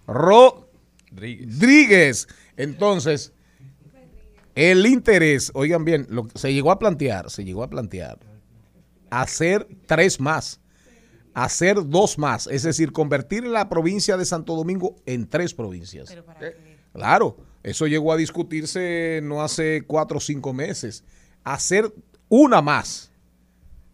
Rodríguez. Rodríguez. Entonces, el interés, oigan bien, lo, se llegó a plantear, se llegó a plantear hacer tres más, hacer dos más, es decir, convertir la provincia de Santo Domingo en tres provincias. Claro, eso llegó a discutirse no hace cuatro o cinco meses. Hacer una más.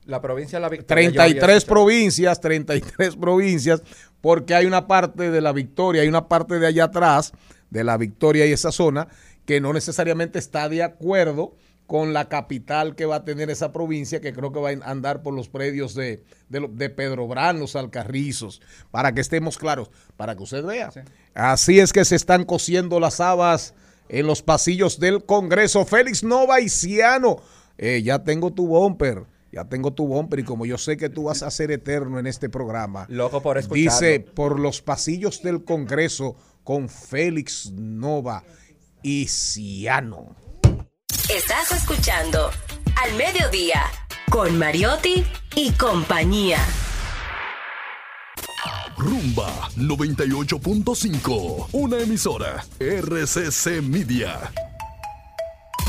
La provincia de la Victoria. yo había 33 escuchado. provincias, 33 provincias, porque hay una parte de la Victoria, hay una parte de allá atrás, de la Victoria y esa zona, que no necesariamente está de acuerdo con la capital que va a tener esa provincia, que creo que va a andar por los predios de, de, Pedro Brán, los Alcarrizos, para que estemos claros, para que usted vea. Así es que se están cosiendo las habas en los pasillos del Congreso. Félix Nova y Ciano, eh, ya tengo tu bumper. Ya tengo tu bumper y como yo sé que tú vas a ser eterno en este programa. Loco por escucharlo. Dice, por los pasillos del Congreso con Félix Nova y Ciano. Estás escuchando Al Mediodía con Mariotti y compañía. Rumba 98.5. Una emisora. RCC Media.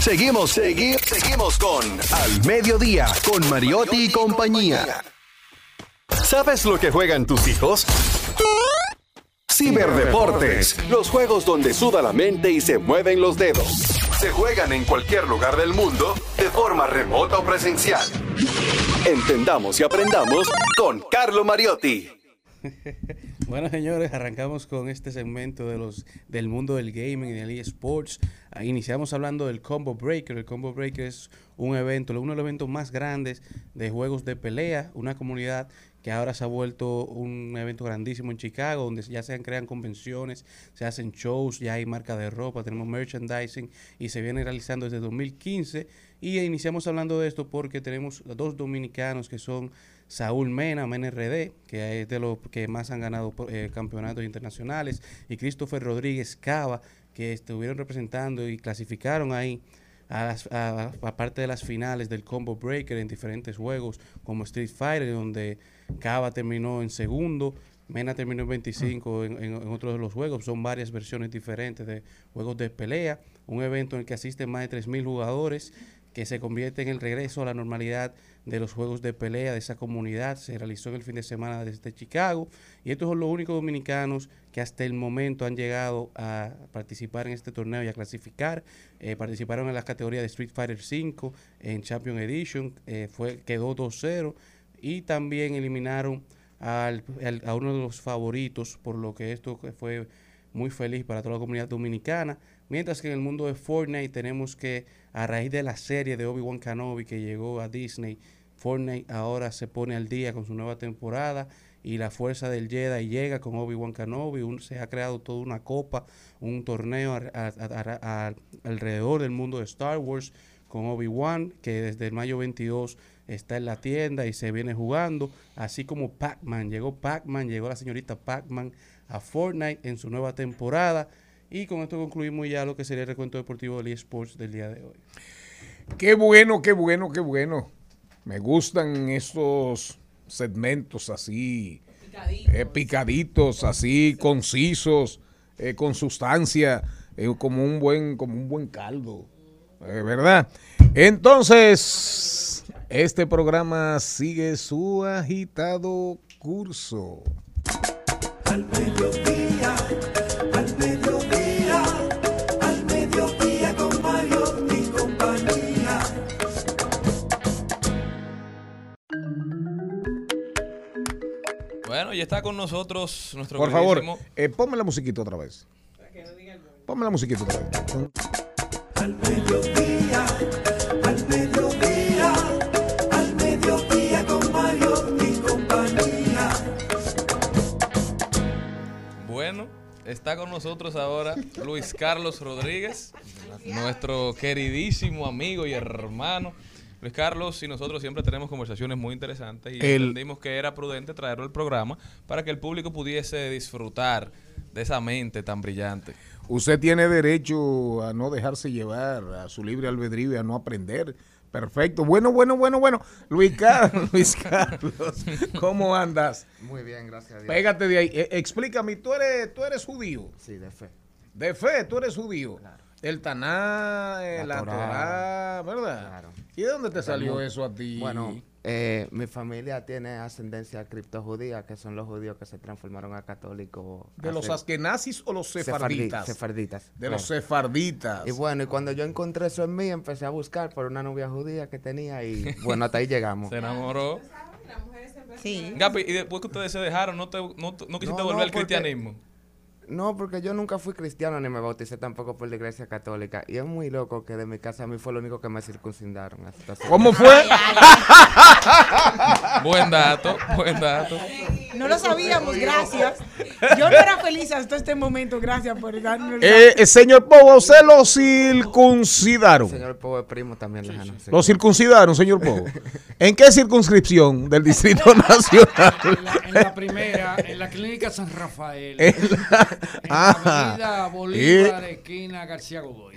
Seguimos, seguimos, seguimos con Al Mediodía, con Mariotti y compañía. ¿Sabes lo que juegan tus hijos? Ciberdeportes, los juegos donde suda la mente y se mueven los dedos. Se juegan en cualquier lugar del mundo, de forma remota o presencial. Entendamos y aprendamos con Carlo Mariotti. Bueno, señores, arrancamos con este segmento de los del mundo del gaming y del eSports. Iniciamos hablando del Combo Breaker. El Combo Breaker es un evento, uno de los eventos más grandes de juegos de pelea, una comunidad que ahora se ha vuelto un evento grandísimo en Chicago, donde ya se crean convenciones, se hacen shows, ya hay marca de ropa, tenemos merchandising y se viene realizando desde 2015. Y iniciamos hablando de esto porque tenemos dos dominicanos que son Saúl Mena, Mena RD, que es de los que más han ganado eh, campeonatos internacionales, y Christopher Rodríguez Cava, que estuvieron representando y clasificaron ahí a, las, a parte de las finales del Combo Breaker en diferentes juegos, como Street Fighter, donde Cava terminó en segundo, Mena terminó en 25 en, en, en otros de los juegos. Son varias versiones diferentes de juegos de pelea. Un evento en el que asisten más de 3.000 jugadores que se convierte en el regreso a la normalidad de los juegos de pelea de esa comunidad. Se realizó en el fin de semana desde Chicago y estos son los únicos dominicanos que hasta el momento han llegado a participar en este torneo y a clasificar. Eh, participaron en la categoría de Street Fighter 5 en Champion Edition, eh, fue, quedó 2-0 y también eliminaron al, a uno de los favoritos, por lo que esto fue muy feliz para toda la comunidad dominicana. Mientras que en el mundo de Fortnite tenemos que, a raíz de la serie de Obi-Wan Kenobi que llegó a Disney, Fortnite ahora se pone al día con su nueva temporada y la fuerza del Jedi llega con Obi-Wan Kenobi. Se ha creado toda una copa, un torneo alrededor del mundo de Star Wars con Obi-Wan, que desde el mayo 22 está en la tienda y se viene jugando, así como Pac-Man, llegó Pac-Man, llegó la señorita Pac-Man a Fortnite en su nueva temporada. Y con esto concluimos ya lo que sería el recuento deportivo del eSports del día de hoy. Qué bueno, qué bueno, qué bueno. Me gustan estos segmentos así, eh, picaditos, así, concisos, eh, con sustancia, eh, como un buen, como un buen caldo, eh, ¿verdad? Entonces, este programa sigue su agitado curso. Al mediodía, al mediodía, al mediodía con Mario y compañía. Bueno, ya está con nosotros nuestro Por favor, eh, ponme la musiquita otra vez. Ponme la musiquita otra vez. Al mediodía, está con nosotros ahora Luis Carlos Rodríguez, nuestro queridísimo amigo y hermano. Luis Carlos y nosotros siempre tenemos conversaciones muy interesantes y El- entendimos que era prudente traerlo al programa para que el público pudiese disfrutar de esa mente tan brillante. Usted tiene derecho a no dejarse llevar, a su libre albedrío y a no aprender. Perfecto. Bueno, bueno, bueno, bueno. Luis Carlos, Luis Carlos, ¿cómo andas? Muy bien, gracias a Dios. Pégate de ahí. Eh, explícame, ¿tú eres, tú eres judío? Sí, de fe. De fe, tú eres judío. El Taná, eh, la, La Torá, Torá. ¿verdad? ¿Y de dónde te salió eso a ti? Bueno, eh, mi familia tiene ascendencia criptojudía, que son los judíos que se transformaron a católicos. ¿De los askenazis o los sefarditas? Sefarditas. De los claro. sefarditas. Y bueno, y cuando yo encontré eso en mí, empecé a buscar por una novia judía que tenía y bueno, hasta ahí llegamos. Se enamoró. Sí. Gapi, y después que ustedes se dejaron, ¿no, te, no, no quisiste No, volver no, al porque- cristianismo? No, porque yo nunca fui cristiano ni me bauticé tampoco por la iglesia católica. Y es muy loco que de mi casa a mí fue lo único que me circuncidaron. ¿Cómo fue? buen dato, buen dato. No lo sabíamos, gracias. Yo no era feliz hasta este momento, gracias por darnos. Eh, eh, señor Pogo, ¿usted lo circuncidaron? Señor Poe primo también lejano. sí. Lo circuncidaron, señor Pogo. ¿En qué circunscripción del Distrito Nacional? En la primera, en la clínica San Rafael. En En la- la, Ajá. avenida Bolívar, Eh. esquina García Godoy.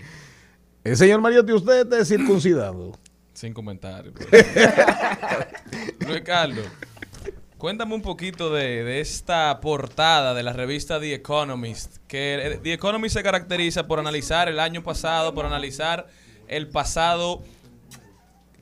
El señor Mariotti, ¿usted es circuncidado? Sin comentarios. Luis Carlos, cuéntame un poquito de, de esta portada de la revista The Economist. Que eh, The Economist se caracteriza por analizar el año pasado, por analizar el pasado,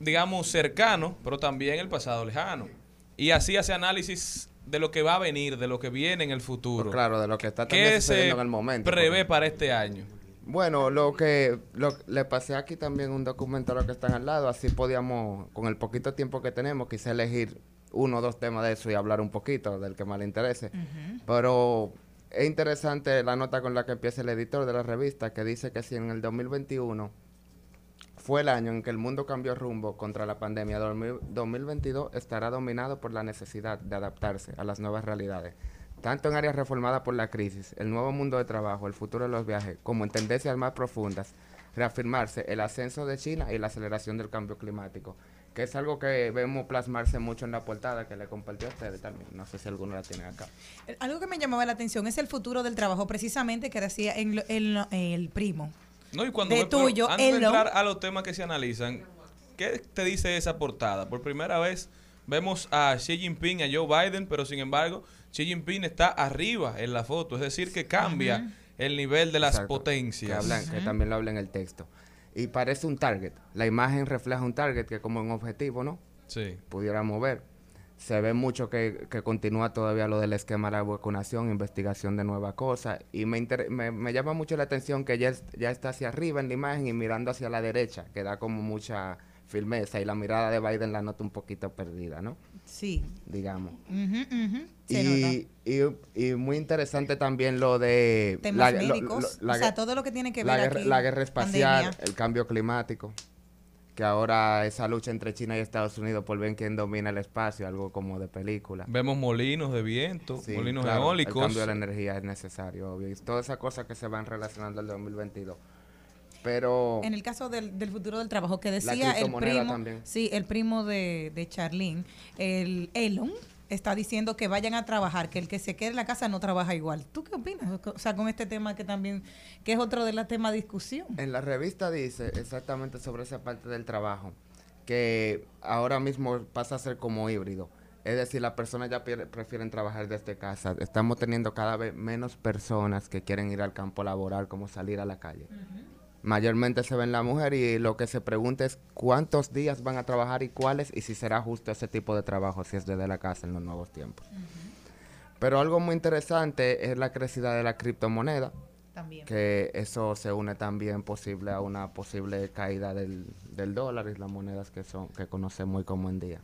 digamos, cercano, pero también el pasado lejano. Y así hace análisis de lo que va a venir, de lo que viene en el futuro. Pues claro, de lo que está también ¿Qué sucediendo en el momento, prevé porque- para este año? Bueno, lo que lo- le pasé aquí también un documento a los que están al lado, así podíamos, con el poquito tiempo que tenemos, quizá elegir uno o dos temas de eso y hablar un poquito del que más le interese. Pero es interesante la nota con la que empieza el editor de la revista, que dice que si en el 2021 fue el año en que el mundo cambió rumbo contra la pandemia, 2000 2022 estará dominado por la necesidad de adaptarse a las nuevas realidades, tanto en áreas reformadas por la crisis, el nuevo mundo de trabajo, el futuro de los viajes, como en tendencias más profundas, reafirmarse el ascenso de China y la aceleración del cambio climático, que es algo que vemos plasmarse mucho en la portada que le compartió a ustedes también. No sé si alguno la tiene acá. Algo que me llamaba la atención es el futuro del trabajo, precisamente que decía en lo- en lo- el primo. No, y cuando de ve- tuyo, antes de entrar a los temas que se analizan, ¿qué te dice esa portada? Por primera vez vemos a Xi Jinping, a Joe Biden, pero sin embargo, Xi Jinping está arriba en la foto, es decir, que cambia el nivel de las Exacto, potencias. Que, hablan- que también lo habla en el texto. Y parece un target. La imagen refleja un target que como un objetivo, ¿no? Sí. Pudiéramos ver. Se ve mucho que, que continúa todavía lo del esquema de la vacunación, investigación de nuevas cosas. Y me, inter- me, me llama mucho la atención que ya, es- ya está hacia arriba en la imagen y mirando hacia la derecha, que da como mucha firmeza. Y la mirada de Biden la nota un poquito perdida, ¿no? Sí. Digamos. Nota. Y, y, y muy interesante también lo de... Temas lo- lo- médicos, la o sea, gue- todo lo que tiene que la ver guerra, aquí, la guerra espacial, pandemia. el cambio climático, que ahora esa lucha entre China y Estados Unidos por ver quién domina el espacio, algo como de película. Vemos molinos de viento, Sí, molinos claro, eólicos. El cambio de la energía es necesario, obvio. Y todas esas cosas que se van relacionando al 2022. Pero En el caso del, del futuro del trabajo, que La decía el primo, también. sí, el primo de, de Charlene, el Elon, está diciendo que vayan a trabajar, que el que se quede en la casa no trabaja igual. ¿Tú qué opinas? O sea, con este tema que también, que es otro de los temas de discusión. En la revista dice exactamente sobre esa parte del trabajo, que ahora mismo pasa a ser como híbrido. Es decir, las personas ya prefieren trabajar desde casa. Estamos teniendo cada vez menos personas que quieren ir al campo laboral como salir a la calle. Mayormente se ven la mujer y lo que se pregunta es cuántos días van a trabajar y cuáles y si será justo ese tipo de trabajo si es desde la casa en los nuevos tiempos. Pero algo muy interesante es la crecida de la criptomoneda. También. Que eso se une también posible a una posible caída del, del dólar y las monedas que son que conocemos hoy como en día.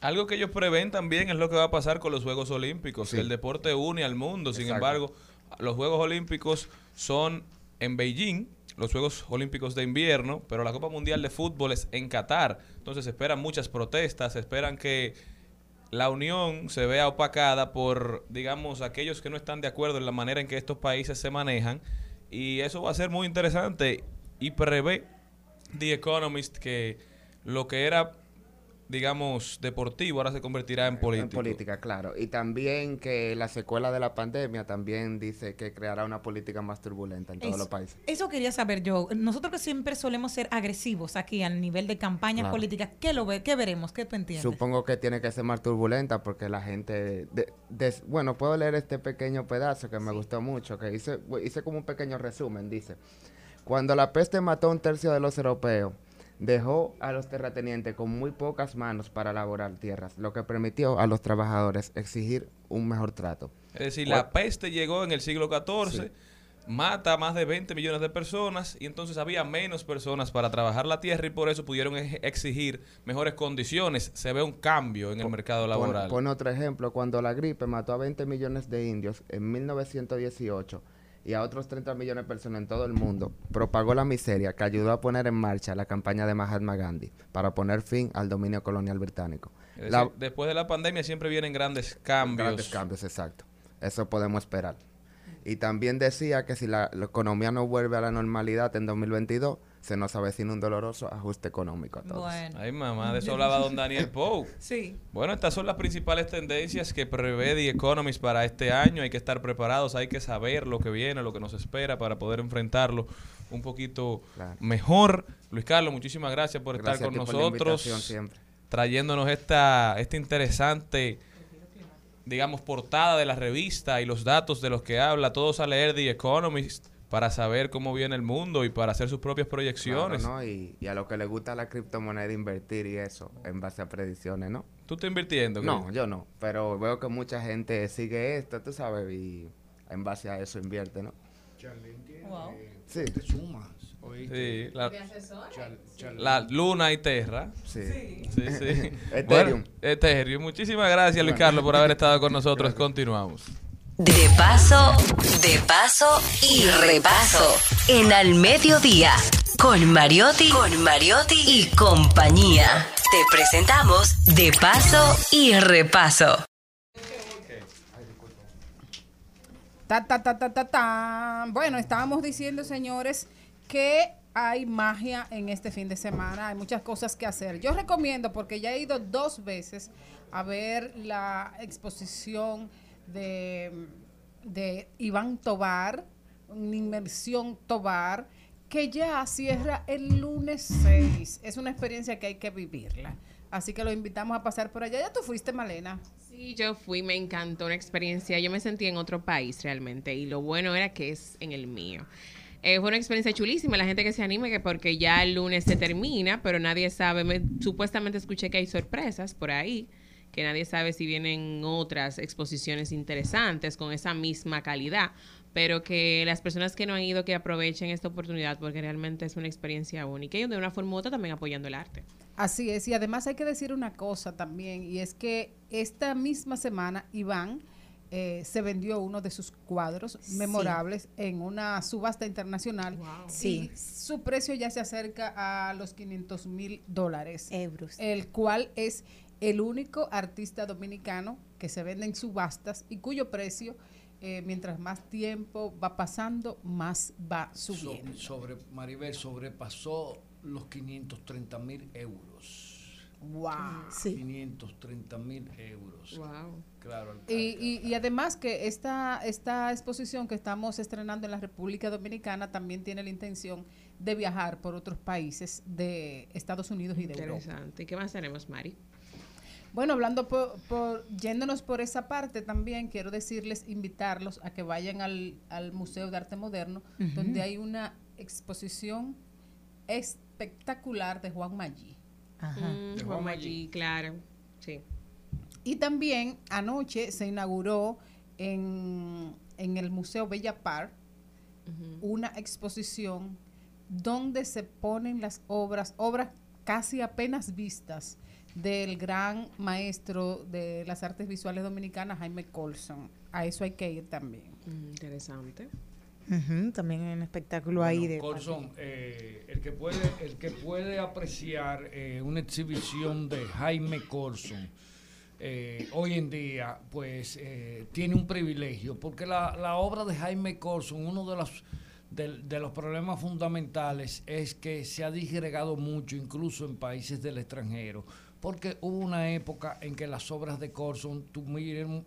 Algo que ellos prevén también es lo que va a pasar con los Juegos Olímpicos. Sí. que El deporte une al mundo. Sin Exacto. embargo, los Juegos Olímpicos son en Beijing, los Juegos Olímpicos de invierno, pero la Copa Mundial de Fútbol es en Qatar. Entonces se esperan muchas protestas, se esperan que la unión se vea opacada por, digamos, aquellos que no están de acuerdo en la manera en que estos países se manejan. Y eso va a ser muy interesante. Y prevé The Economist que lo que era, digamos, deportivo ahora se convertirá en político. En política, claro. Y también que la secuela de la pandemia también dice que creará una política más turbulenta en todos Eso- los países. Eso quería saber yo. Nosotros que siempre solemos ser agresivos aquí al nivel de campañas Claro. políticas, ¿qué lo ve, qué veremos? ¿Qué tú entiendes? Supongo que tiene que ser más turbulenta porque la gente... de- bueno, puedo leer este pequeño pedazo que me gustó mucho, que hice, hice como un pequeño resumen. Dice, cuando la peste mató a un tercio de los europeos, dejó a los terratenientes con muy pocas manos para elaborar tierras, lo que permitió a los trabajadores exigir un mejor trato. Es decir, la peste llegó en el siglo XIV, Sí. mata a más de 20 millones de personas y entonces había menos personas para trabajar la tierra y por eso pudieron exigir mejores condiciones. Se ve un cambio en el mercado Pon- laboral. Pone otro ejemplo, cuando la gripe mató a 20 millones de indios en 1918 y a otros 30 millones de personas en todo el mundo, propagó la miseria que ayudó a poner en marcha la campaña de Mahatma Gandhi para poner fin al dominio colonial británico. La- después de la pandemia siempre vienen grandes cambios. Grandes cambios, exacto. Eso podemos esperar. Y también decía que si la, la economía no vuelve a la normalidad en 2022, se nos avecina un doloroso ajuste económico a todos. Ay, mamá, de eso hablaba don Daniel Pou. Sí. Bueno, estas son las principales tendencias que prevé The Economist para este año. Hay que estar preparados, hay que saber lo que viene, lo que nos espera para poder enfrentarlo un poquito mejor. Luis Carlos, muchísimas gracias por Gracias estar a con ti por la nosotros, invitación siempre. trayéndonos esta, esta interesante, digamos, portada de la revista y los datos de los que habla. Todos a leer The Economist para saber cómo viene el mundo y para hacer sus propias proyecciones. Claro, ¿no? y, y a lo que le gusta la criptomoneda invertir y eso, en base a predicciones, ¿no? ¿Tú estás invirtiendo? No, yo no. Pero veo que mucha gente sigue esto, tú sabes, y en base a eso invierte, ¿no? Sí. Te sumas. ¿oíste? Sí, la, Luna y Terra. Sí. Sí, sí. Ethereum. Bueno, Ethereum. Muchísimas gracias, Luis Bueno. Carlos, por haber estado con nosotros. Continuamos. De paso, de paso y repaso. En al mediodía. Con Mariotti, con Mariotti y compañía. Te presentamos De paso y repaso. Ta, ta, ta, ta, ta, ta. Bueno, estábamos diciendo, señores, que hay magia en este fin de semana. Hay muchas cosas que hacer. Yo recomiendo, porque ya he ido dos veces a ver la exposición de, de Iván Tobar, una inmersión Tobar, que ya cierra el lunes 6. Es una experiencia que hay que vivirla. Así que lo invitamos a pasar por allá. Ya tú fuiste, Malena. Sí, yo fui, me encantó una experiencia. Yo me sentí en otro país realmente y lo bueno era que es en el mío. Eh, fue una experiencia chulísima, la gente que se anime, que porque ya el lunes se termina, pero nadie sabe, me- supuestamente escuché que hay sorpresas por ahí, que nadie sabe si vienen otras exposiciones interesantes con esa misma calidad, pero que las personas que no han ido que aprovechen esta oportunidad porque realmente es una experiencia única y de una forma u otra también apoyando el arte. Así es, y además hay que decir una cosa también, y es que esta misma semana Iván eh, se vendió uno de sus cuadros Sí. memorables en una subasta internacional. Sí. Y su precio ya se acerca a los 500 mil dólares. Euros. El cual es el único artista dominicano que se vende en subastas y cuyo precio eh, mientras más tiempo va pasando, más va So- subiendo. sobre, Maribel sobrepasó los 530 mil euros. Wow. Sí. 530 mil euros. Wow. Claro. Y, y- y además que esta, esta exposición que estamos estrenando en la República Dominicana también tiene la intención de viajar por otros países de Estados Unidos y de Europa. Interesante. ¿Y qué más tenemos, Mari? Bueno, hablando por, por- yéndonos por esa parte también, quiero decirles, invitarlos a que vayan al, al Museo de Arte Moderno, donde hay una exposición espectacular de Juan Maggi. Mm, De Juan Juan Maggi, claro. Sí. Y también anoche se inauguró en, en el Museo Bella Park una exposición donde se ponen las obras, obras casi apenas vistas del gran maestro de las artes visuales dominicanas, Jaime Colson. A eso hay que ir también. Mm, interesante. También hay un espectáculo ahí de... Colson, eh, el que puede, el que puede apreciar eh, una exhibición de Jaime Colson eh, hoy en día, pues eh, tiene un privilegio, porque la, la obra de Jaime Colson, uno de los de, de los problemas fundamentales es que se ha disgregado mucho, incluso en países del extranjero, porque hubo una época en que las obras de Colson tuvieron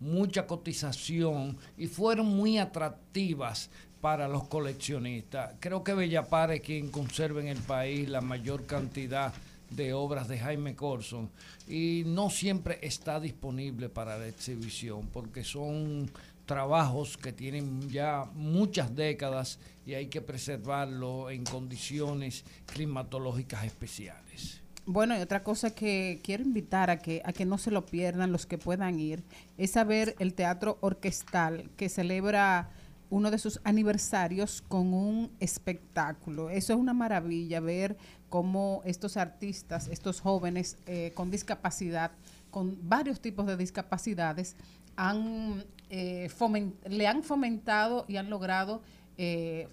mucha cotización y fueron muy atractivas para los coleccionistas. Creo que Bellapar es quien conserva en el país la mayor cantidad de obras de Jaime Corson y no siempre está disponible para la exhibición porque son trabajos que tienen ya muchas décadas y hay que preservarlo en condiciones climatológicas especiales. Bueno, y otra cosa que quiero invitar a que, a que no se lo pierdan los que puedan ir, es a ver el teatro orquestal que celebra uno de sus aniversarios con un espectáculo. Eso es una maravilla, ver cómo estos artistas, estos jóvenes eh, con discapacidad, con varios tipos de discapacidades, han, eh, le han fomentado y han logrado eh,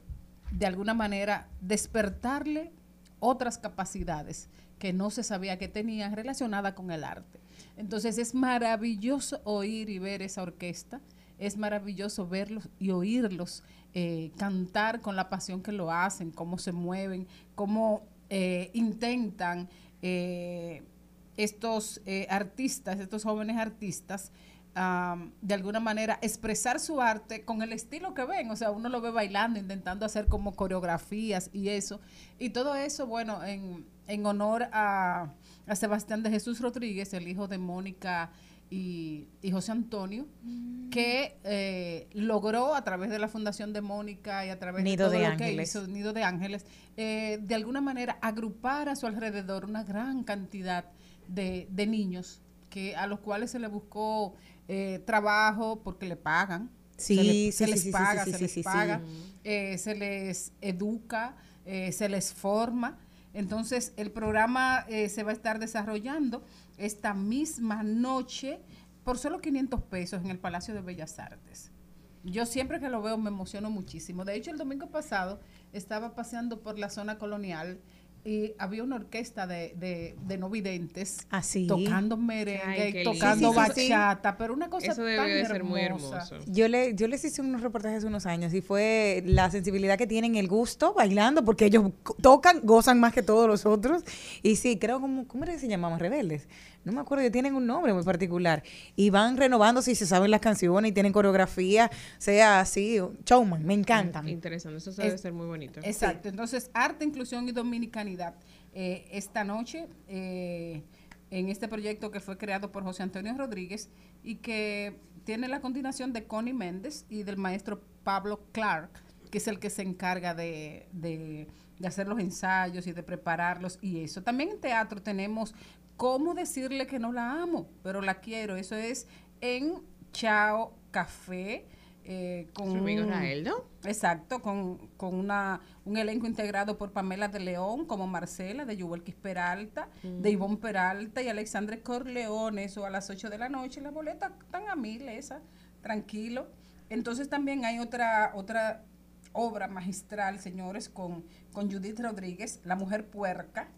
de alguna manera despertarle otras capacidades que no se sabía que tenían relacionadas con el arte. Entonces es maravilloso oír y ver esa orquesta, es maravilloso verlos y oírlos eh, cantar con la pasión que lo hacen, cómo se mueven, cómo eh, intentan eh, estos eh, artistas, estos jóvenes artistas, de alguna manera expresar su arte con el estilo que ven. O sea, uno lo ve bailando, intentando hacer como coreografías y eso. Y todo eso, bueno, en, en honor a, a Sebastián de Jesús Rodríguez, el hijo de Mónica y, y José Antonio, que eh, logró a través de la Fundación de Mónica y a través Nido de todo de lo que hizo Nido de Ángeles, eh, de alguna manera agrupar a su alrededor una gran cantidad de, de niños que a los cuales se les buscó eh, trabajo porque le pagan. Sí, se, le- les paga, se les paga, se les educa, eh, se les forma. Entonces, el programa eh, se va a estar desarrollando esta misma noche por solo 500 pesos en el Palacio de Bellas Artes. Yo siempre que lo veo me emociono muchísimo. De hecho, el domingo pasado estaba paseando por la zona colonial y había una orquesta de, de, de no videntes Así. tocando merengue Ay, y qué tocando. Sí, bachata, pero una cosa Eso debió tan de ser muy hermosa. hermoso. Yo, le, yo les hice unos reportajes hace unos años y fue la sensibilidad que tienen, el gusto bailando, porque ellos tocan, gozan más que todos los otros. Y sí, creo como, ¿cómo era que se llamaban? Rebeldes. No me acuerdo, tienen un nombre muy particular. Y van renovándose y se saben las canciones y tienen coreografía, sea así, showman, me encantan. Interesante, eso debe Es- ser muy bonito. Exacto, entonces arte, inclusión y dominicanidad. eh, esta noche eh, en este proyecto que fue creado por José Antonio Rodríguez y que tiene la continuación de Connie Méndez y del maestro Pablo Clark, que es el que se encarga de, de- de hacer los ensayos y de prepararlos y eso. También en teatro tenemos cómo decirle que no la amo, pero la quiero. Eso es en Chao Café. eh, con Su amigo Raeldo. Exacto, con, con una, un elenco integrado por Pamela de León, como Marcela, de Yuvelquis Peralta, Mm. de Ivonne Peralta y Alexandre Corleone, eso a las 8 de la noche, la boleta tan a mil esa, tranquilo. Entonces también hay otra, otra obra magistral, señores, con, con Judith Rodríguez, La Mujer Puerca,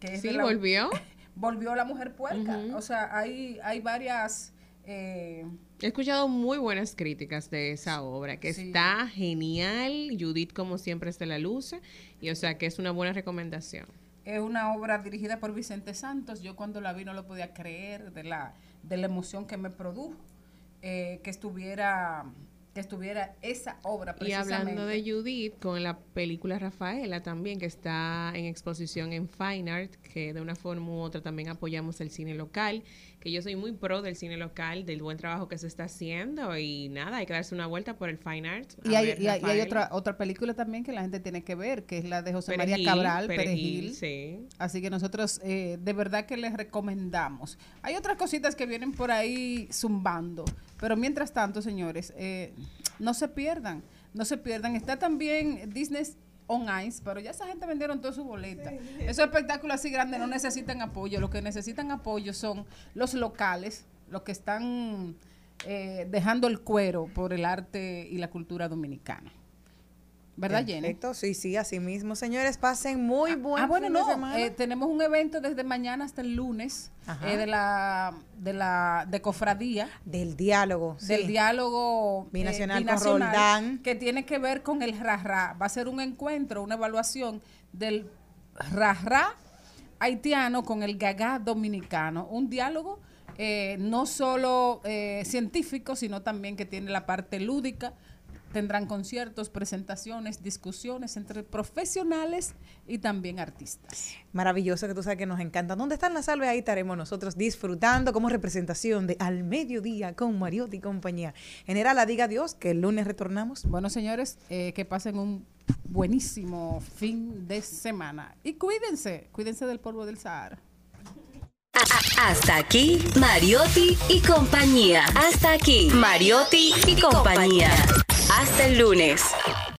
que es Sí, la- volvió. volvió la mujer puerca. O sea, hay, hay varias Eh, He escuchado muy buenas críticas de esa obra, que Sí. está genial. Judith, como siempre, se la luce. Y o sea que es una buena recomendación. es una obra dirigida por Vicente Santos. Yo cuando la vi no lo podía creer de la, de la emoción que me produjo eh, que estuviera que estuviera esa obra Y precisamente. hablando de Judith, con la película Rafaela también, que está en exposición en Fine Art, que de una forma u otra también apoyamos el cine local, que yo soy muy pro del cine local, del buen trabajo que se está haciendo y nada, hay que darse una vuelta por el Fine Art. a Y hay, ver y hay- y hay otra otra película también que la gente tiene que ver, que es la de José Perejil, María Cabral, Perejil, Perejil. sí. Así que nosotros eh, de verdad que les recomendamos. Hay otras cositas que vienen por ahí zumbando, pero mientras tanto, señores, eh, no se pierdan, no se pierdan. Está también Disney on Ice, pero ya esa gente vendieron toda su boleta. Esos espectáculos así grandes no necesitan apoyo, lo que necesitan apoyo son los locales, los que están eh, dejando el cuero por el arte y la cultura dominicana. ¿Verdad, Jenny? Perfecto, sí, sí, así mismo. Señores, pasen muy buen Ah, bueno, fin de no, semana. eh, tenemos un evento desde mañana hasta el lunes eh, de la de la de cofradía Del diálogo, del sí. diálogo eh, Binacional con Roldán. que tiene que ver con el rajra. Va a ser un encuentro, una evaluación del rajra haitiano con el gagá dominicano, un diálogo eh, no solo eh, científico, sino también que tiene la parte lúdica. Tendrán conciertos, presentaciones, discusiones entre profesionales y también artistas. Maravilloso que tú sabes que nos encanta. ¿Dónde están las salve? Ahí estaremos nosotros disfrutando como representación de Al Mediodía con Mariotti y compañía. General, a diga Dios que el lunes retornamos. Bueno, señores, eh, que pasen un buenísimo fin de semana. Y cuídense, cuídense del polvo del Sahara. Hasta aquí, Mariotti y compañía. Hasta aquí, Mariotti y compañía. Hasta el lunes.